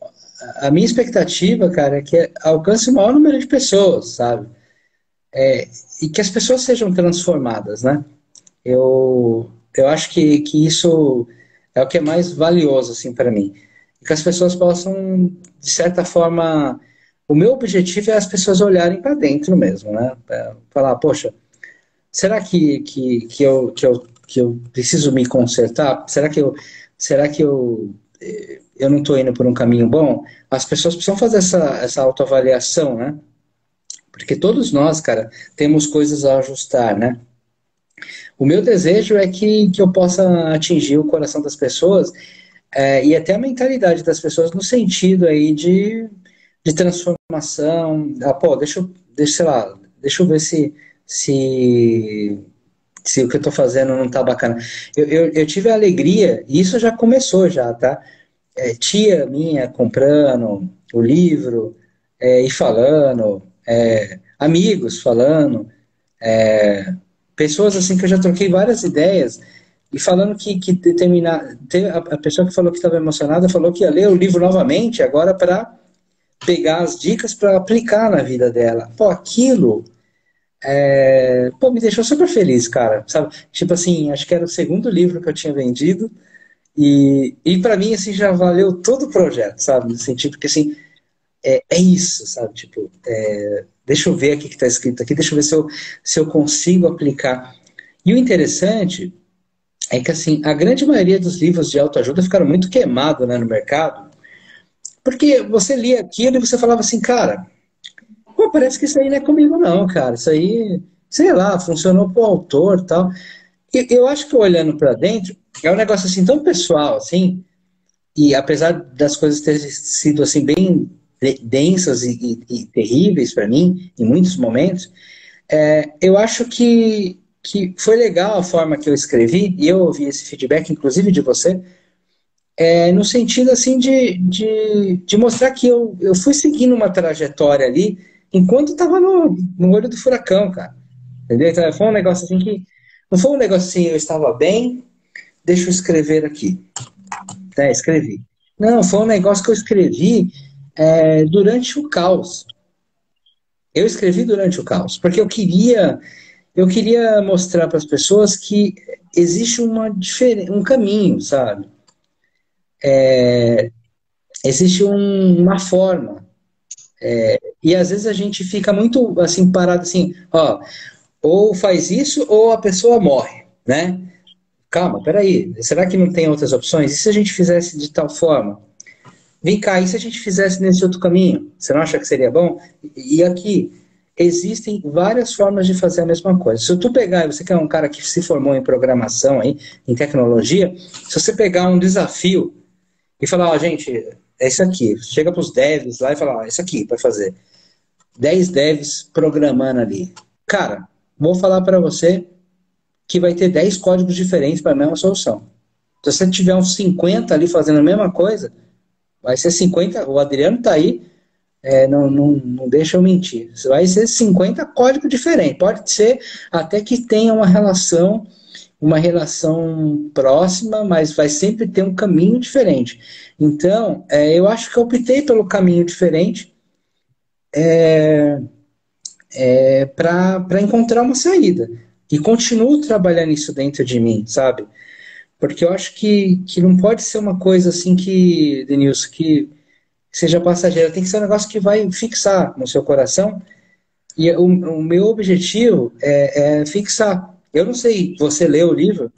a minha expectativa, cara, é que alcance o maior número de pessoas, sabe? É, e que as pessoas sejam transformadas, né? Eu, eu acho que, que isso é o que é mais valioso, assim, para mim. Que as pessoas possam, de certa forma, o meu objetivo é as pessoas olharem para dentro mesmo, né? É falar, poxa, será que, que, que, eu, que, eu, que eu preciso me consertar? Será que eu, será que eu, eu não estou indo por um caminho bom? As pessoas precisam fazer essa, essa autoavaliação, né? Porque todos nós, cara, temos coisas a ajustar, né? O meu desejo é que, que eu possa atingir o coração das pessoas é, e até a mentalidade das pessoas no sentido aí de de transformação. Ah, pô, deixa eu, deixa, sei lá, deixa eu ver se, se, se o que eu estou fazendo não está bacana. Eu, eu, eu, tive a alegria, e isso já começou já, tá? É, tia minha comprando o livro é, e falando, é, amigos falando, é, pessoas assim que eu já troquei várias ideias e falando que, que determinar, a, a pessoa que falou que estava emocionada falou que ia ler o livro novamente agora para pegar as dicas para aplicar na vida dela. Pô, aquilo é, pô, me deixou super feliz, cara. Sabe? Tipo assim, acho que era o segundo livro que eu tinha vendido. E, e para mim, assim, já valeu todo o projeto, sabe? No sentido que, assim, é, é isso, sabe? Tipo, é, deixa eu ver o que está escrito aqui, deixa eu ver se eu, se eu consigo aplicar. E o interessante é que, assim, a grande maioria dos livros de autoajuda ficaram muito queimados né, no mercado, porque você lia aquilo e você falava assim, cara, pô, parece que isso aí não é comigo não, cara. Isso aí, sei lá, funcionou pro autor tal. E eu acho que olhando para dentro, é um negócio assim tão pessoal, assim, e apesar das coisas terem sido assim bem densas e, e, e terríveis para mim, em muitos momentos, é, eu acho que, que foi legal a forma que eu escrevi, e eu ouvi esse feedback, inclusive de você, é, no sentido assim de, de, de, mostrar que eu, eu fui seguindo uma trajetória ali enquanto estava no, no olho do furacão, cara. Entendeu? Então foi um negócio assim que. Não foi um negócio assim, eu estava bem, deixa eu escrever aqui. É, escrevi. Não, foi um negócio que eu escrevi é, durante o caos. Eu escrevi durante o caos, porque eu queria, eu queria mostrar para as pessoas que existe uma um caminho, sabe? É, existe um, uma forma. É, e às vezes a gente fica muito assim parado assim, ó, ou faz isso ou a pessoa morre, né? Calma, peraí, será que não tem outras opções? E se a gente fizesse de tal forma? Vem cá, e se a gente fizesse nesse outro caminho? Você não acha que seria bom? E aqui, existem várias formas de fazer a mesma coisa. Se tu pegar, você que é um cara que se formou em programação, aí, em tecnologia, se você pegar um desafio e falar, ó, gente, é isso aqui, chega para os devs lá e fala, ó, é isso aqui para fazer. 10 devs programando ali. Cara, vou falar para você que vai ter 10 códigos diferentes para a mesma solução. Se você tiver uns 50 ali fazendo a mesma coisa, vai ser 50. O Adriano está aí, é, não, não, não deixa eu mentir. Vai ser 50 códigos diferentes. Pode ser até que tenha uma relação, uma relação próxima, mas vai sempre ter um caminho diferente. Então, é, eu acho que eu optei pelo caminho diferente é, é, para encontrar uma saída. E continuo trabalhando isso dentro de mim, sabe? Porque eu acho que, que não pode ser uma coisa assim que, Denilson, que seja passageira. Tem que ser um negócio que vai fixar no seu coração. E o, o meu objetivo é, é, fixar. Eu não sei, você leu o livro,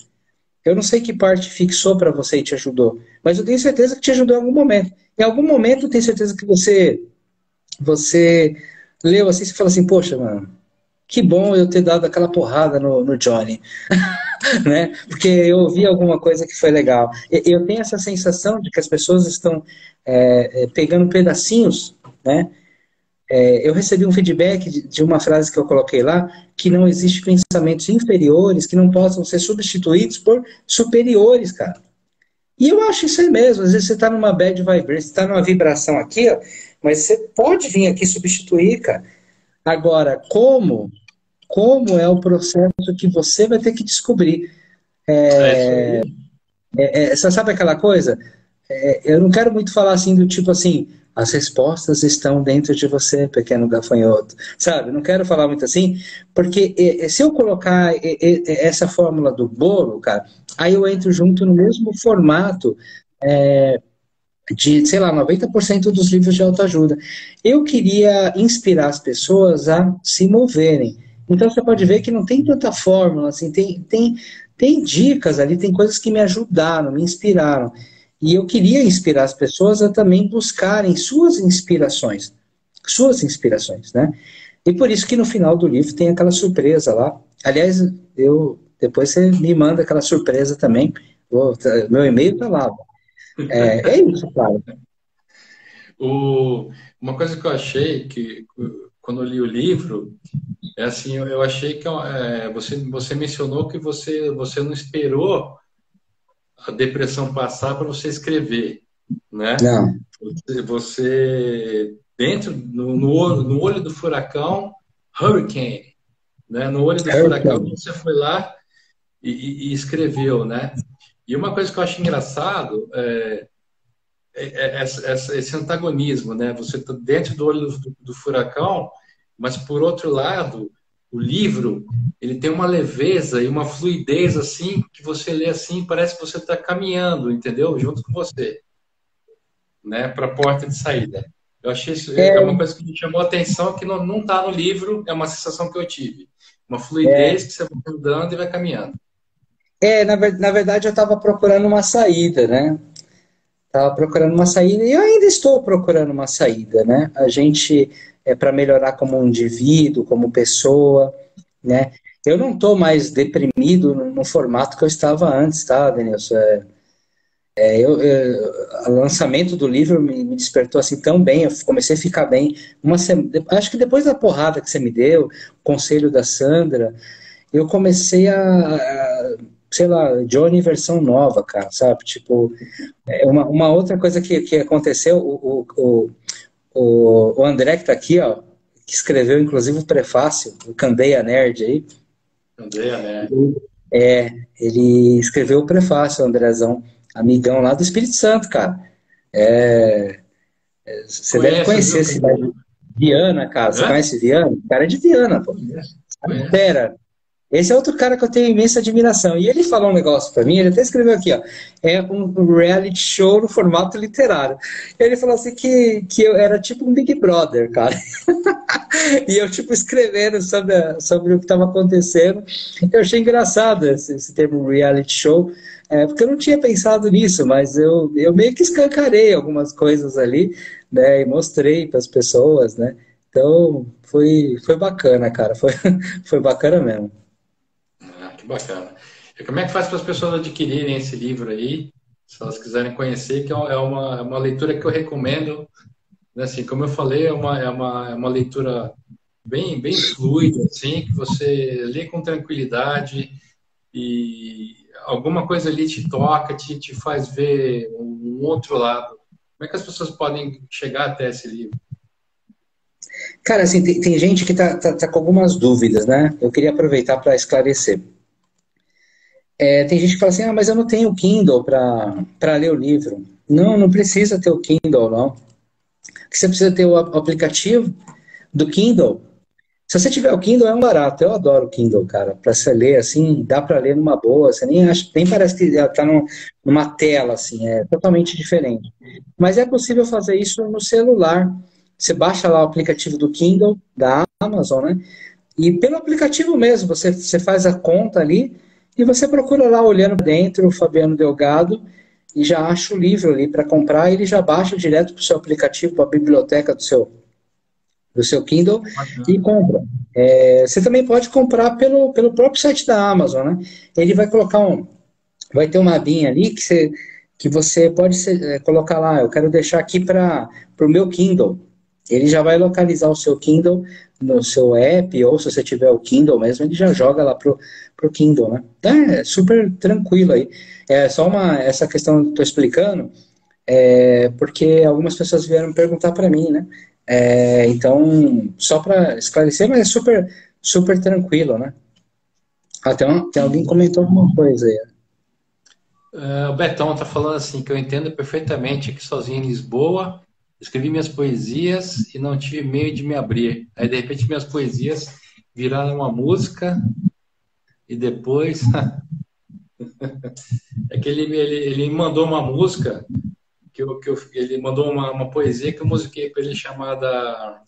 eu não sei que parte fixou para você e te ajudou, mas eu tenho certeza que te ajudou em algum momento. Em algum momento eu tenho certeza que você você leu assim e falou assim, poxa, mano, que bom eu ter dado aquela porrada no, no Johnny. né? Porque eu ouvi alguma coisa que foi legal. Eu tenho essa sensação de que as pessoas estão é, é, pegando pedacinhos, né? É, eu recebi um feedback de, de, uma frase que eu coloquei lá, que não existe pensamentos inferiores que não possam ser substituídos por superiores, cara. E eu acho isso aí mesmo. Às vezes você está numa bad vibration, você está numa vibração aqui, ó, mas você pode vir aqui substituir, cara. Agora, como como é o processo que você vai ter que descobrir. É, é, é, você sabe aquela coisa? É, eu não quero muito falar assim do tipo assim, as respostas estão dentro de você, pequeno gafanhoto. Sabe? Não quero falar muito assim, porque se eu colocar essa fórmula do bolo, cara, aí eu entro junto no mesmo formato é, de, sei lá, 90% dos livros de autoajuda. Eu queria inspirar as pessoas a se moverem. Então você pode ver que não tem tanta fórmula, assim, tem, tem, tem dicas ali, tem coisas que me ajudaram, me inspiraram. E eu queria inspirar as pessoas a também buscarem suas inspirações, suas inspirações, né? E por isso que no final do livro tem aquela surpresa lá. Aliás, eu depois você me manda aquela surpresa também. meu e-mail tá lá. É, é isso, claro. O, uma coisa que eu achei que quando eu li o livro é assim, eu, eu achei que é, você, você mencionou que você, você não esperou a depressão passar para você escrever, né? Não. Você, você dentro, no, no, no, olho do furacão, hurricane, né? No olho do hurricane. furacão, você foi lá e, e, escreveu, né? E uma coisa que eu acho engraçado é, é, é esse antagonismo, né? Você está dentro do olho do, do furacão, mas por outro lado, o livro ele tem uma leveza e uma fluidez assim que você lê assim parece que você está caminhando, entendeu? Junto com você, né? Para a porta de saída. Eu achei isso é, é uma coisa que me chamou a atenção que não não está no livro, é uma sensação que eu tive, uma fluidez é. que você vai andando e vai caminhando. É, na, na verdade eu estava procurando uma saída, né? Estava procurando uma saída e eu ainda estou procurando uma saída, né? A gente é para melhorar como indivíduo, como pessoa, né? Eu não estou mais deprimido no, no, formato que eu estava antes, tá, Denilson? É, é, eu, eu, o lançamento do livro me, me, despertou assim tão bem, eu comecei a ficar bem. Uma acho que depois da porrada que você me deu, o conselho da Sandra, eu comecei a, a sei lá, Johnny versão nova, cara, sabe? Tipo, é uma, uma outra coisa que, que aconteceu, o, o, o André que está aqui, ó, que escreveu inclusive o prefácio, o Candeia Nerd aí. Candeia Nerd. É, ele escreveu o prefácio, o Andrezão, amigão lá do Espírito Santo, cara. É, é você Conhece, deve conhecer esse cidade. Viana, cara. Você conhece Viana? O cara é de Viana, pô. Pera, esse é outro cara que eu tenho imensa admiração. E ele falou um negócio para mim, ele até escreveu aqui, ó. É um reality show no formato literário. Ele falou assim que, que eu era tipo um Big Brother, cara. e eu, tipo, escrevendo sobre, sobre o que estava acontecendo. Eu achei engraçado esse, esse termo reality show, é, porque eu não tinha pensado nisso, mas eu, eu meio que escancarei algumas coisas ali, né? E mostrei para as pessoas, né? Então, foi, foi bacana, cara. Foi, foi bacana mesmo bacana. E como é que faz para as pessoas adquirirem esse livro aí, se elas quiserem conhecer, que é uma, é uma leitura que eu recomendo. Né? Assim, como eu falei, é uma, é uma, é uma leitura bem, bem fluida, assim, que você lê com tranquilidade e alguma coisa ali te toca, te, te faz ver um outro lado. Como é que as pessoas podem chegar até esse livro? Cara, assim, tem, tem gente que está tá, tá, com algumas dúvidas, né? Eu queria aproveitar para esclarecer. É, tem gente que fala assim, ah, mas eu não tenho Kindle para ler o livro. Não, não precisa ter o Kindle, não. Você precisa ter o aplicativo do Kindle. Se você tiver o Kindle, é um barato. Eu adoro o Kindle, cara. Para você ler, assim, dá para ler numa boa. Você nem, acha, nem parece que está numa tela, assim. É totalmente diferente. Mas é possível fazer isso no celular. Você baixa lá o aplicativo do Kindle, da Amazon, né? E pelo aplicativo mesmo, você, você faz a conta ali e você procura lá olhando dentro o Fabiano Delgado e já acha o livro ali para comprar ele já baixa direto para o seu aplicativo, para a biblioteca do seu, do seu Kindle uhum. e compra. É, você também pode comprar pelo, pelo próprio site da Amazon, né? Ele vai colocar um. Vai ter uma abinha ali que você, que você pode ser, é, colocar lá, eu quero deixar aqui para o meu Kindle. Ele já vai localizar o seu Kindle no seu app, ou se você tiver o Kindle mesmo, ele já joga lá pro, pro Kindle, né? É super tranquilo aí. É só uma, essa questão que eu tô explicando, é, porque algumas pessoas vieram perguntar para mim, né? É, então, só para esclarecer, mas é super, super tranquilo, né? Até ah, tem alguém comentou alguma coisa aí. Uh, o Betão tá falando assim, que eu entendo perfeitamente aqui sozinho em Lisboa, escrevi minhas poesias e não tive meio de me abrir. Aí, de repente, minhas poesias viraram uma música e depois. é que ele, ele, ele mandou uma música, que, eu, que eu, ele mandou uma, uma poesia que eu musiquei para ele chamada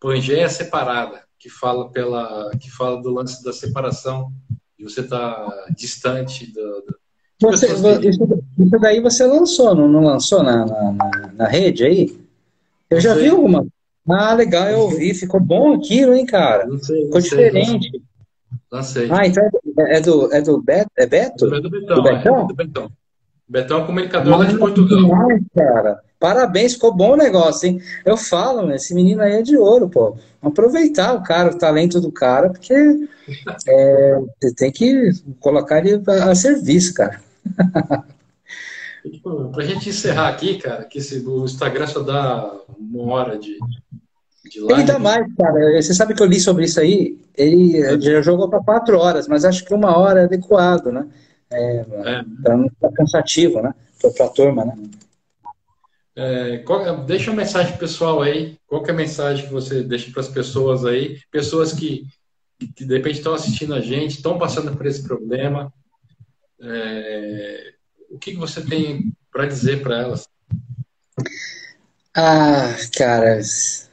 Pangeia Separada, que fala, pela, que fala do lance da separação, de você estar tá distante você, isso, isso, daí você lançou, não, não lançou na, na, na, rede aí? Eu já vi alguma. Ah, legal, eu ouvi. Ficou bom aquilo, hein, cara? Não sei, Ficou sei, diferente. Lancei. Ah, então é, é do, é do Beto? É Beto? É do Betão. Do Betão? É, do Betão. Betão é comunicador Mas, de Portugal. Demais, cara. Parabéns, ficou bom o negócio, hein? Eu falo, esse menino aí é de ouro, pô. Aproveitar o cara, o talento do cara, porque é, tem que colocar ele a serviço, cara. Para a gente encerrar aqui, cara, que esse, o Instagram só dá uma hora de, de live. Ele dá mais, cara. Você sabe que eu li sobre isso aí? Ele é. já jogou para quatro horas, mas acho que uma hora é adequado, né? É, é. Para não ficar cansativo, né? Para a turma, né? É, qual, deixa uma mensagem pessoal aí. Qual é a mensagem que você deixa para as pessoas aí? Pessoas que, que de repente estão assistindo a gente, estão passando por esse problema. É, o que, que você tem para dizer para elas? Ah, cara, deixa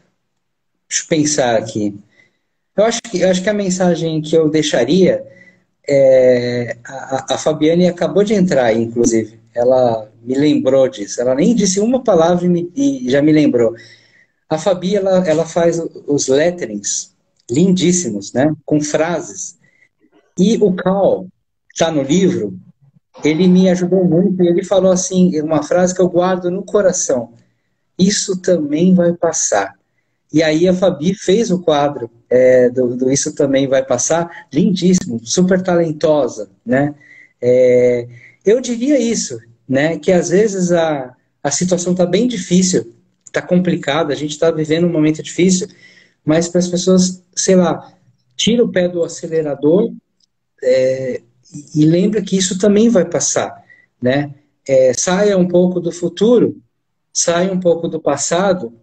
eu pensar aqui. Eu acho que, eu acho que a mensagem que eu deixaria é. A, a Fabiane acabou de entrar inclusive. Ela me lembrou disso. Ela nem disse uma palavra e, me, e já me lembrou. A Fabi, ela, ela faz os letterings lindíssimos, né? Com frases. E o Cal, está no livro, ele me ajudou muito ele falou assim, uma frase que eu guardo no coração. Isso também vai passar. E aí a Fabi fez o quadro é, do, do, Isso Também Vai Passar, lindíssimo, super talentosa, né? É, eu diria isso, né? Que às vezes a, a situação está bem difícil, está complicada, a gente está vivendo um momento difícil, mas para as pessoas, sei lá, tira o pé do acelerador, é, e lembra que isso também vai passar, né? É, saia um pouco do futuro saia um pouco do passado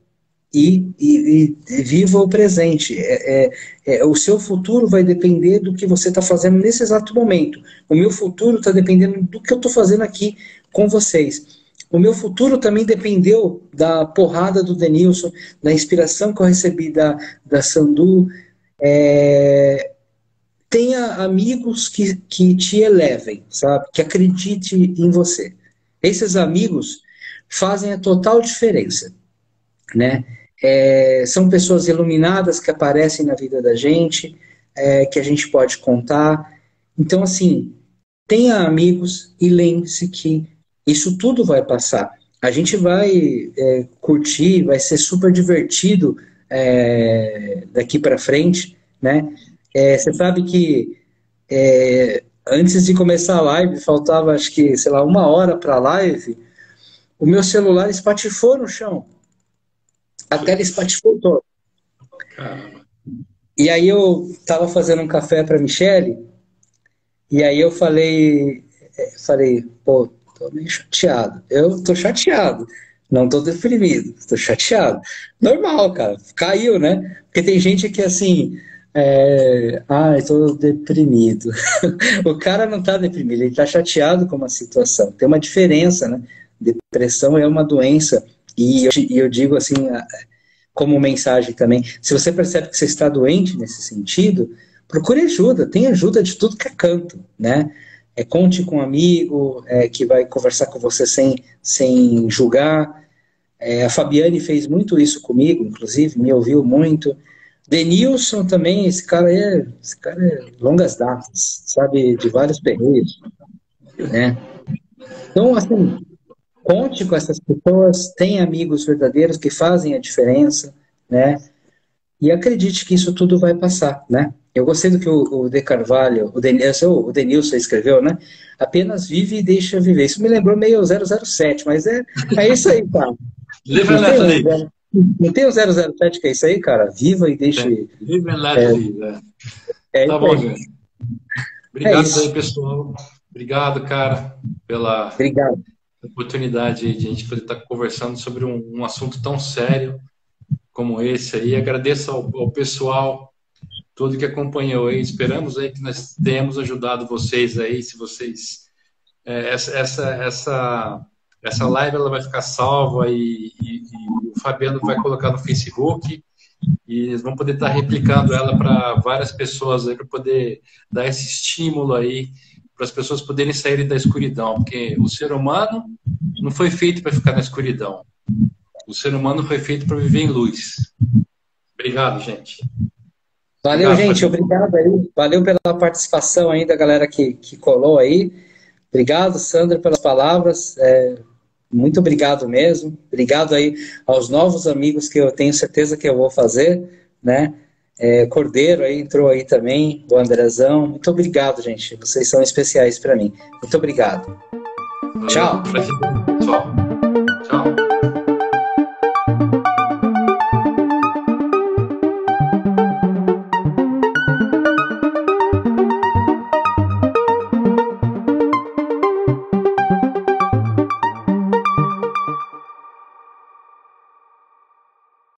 e, e, e viva o presente. É, é, é, o seu futuro vai depender do que você está fazendo nesse exato momento. O meu futuro está dependendo do que eu estou fazendo aqui com vocês. O meu futuro também dependeu da porrada do Denilson, da inspiração que eu recebi da, da Sandu. É, tenha amigos que, que te elevem, sabe? Que acredite em você. Esses amigos fazem a total diferença, né? É, são pessoas iluminadas que aparecem na vida da gente, é, que a gente pode contar. Então, assim, tenha amigos e lembre-se que isso tudo vai passar. A gente vai é, curtir, vai ser super divertido é, daqui para frente, né? É, você sabe que é, antes de começar a live, faltava acho que, sei lá, uma hora para a live, o meu celular espatifou no chão. A tela espatifou toda. E aí eu tava fazendo um café para Michele, e aí eu falei, é, falei, pô, tô meio chateado. Eu tô chateado. Não tô deprimido, tô chateado. Normal, cara. Caiu, né? Porque tem gente que assim. É... Ah, estou deprimido. o cara não está deprimido, ele está chateado com uma situação. Tem uma diferença, né? Depressão é uma doença. E eu, eu digo assim, como mensagem também: se você percebe que você está doente nesse sentido, procure ajuda. Tem ajuda de tudo que é canto, né? é, conte com um amigo é, que vai conversar com você sem, sem julgar. É, a Fabiane fez muito isso comigo, inclusive, me ouviu muito. Denilson também, esse cara é, esse cara é longas datas, sabe, de vários perreiros, né? Então, assim, conte com essas pessoas, tenha amigos verdadeiros que fazem a diferença, né? E acredite que isso tudo vai passar, né? Eu gostei do que o, o De Carvalho, o Denilson, o Denilson escreveu, né? Apenas vive e deixa viver. Isso me lembrou meio 007, mas é, é isso aí, cara. Livre não, tem, não tem o 007 que é isso aí, cara? Viva e deixe. Viva e let é, é, Tá bom, gente. Obrigado é aí, pessoal. Obrigado, cara, pela Obrigado. oportunidade de a gente poder estar conversando sobre um, um assunto tão sério como esse aí. Agradeço ao, ao pessoal todo que acompanhou aí. Esperamos aí que nós tenhamos ajudado vocês aí, se vocês é, essa, essa essa essa live ela vai ficar salva e, e, e, o Fabiano vai colocar no Facebook e eles vão poder estar replicando ela para várias pessoas aí para poder dar esse estímulo aí para as pessoas poderem sair da escuridão, porque o ser humano não foi feito para ficar na escuridão. O ser humano foi feito para viver em luz. Obrigado, gente. Valeu, gente. Obrigado aí. Valeu pela participação aí da galera que, que colou aí. Obrigado, Sandra, pelas palavras. É, muito obrigado mesmo. Obrigado aí aos novos amigos que eu tenho certeza que eu vou fazer, né? É, Cordeiro aí entrou aí também, o Andrezão. Muito obrigado, gente. Vocês são especiais para mim. Muito obrigado. Tchau. Tchau. Tchau.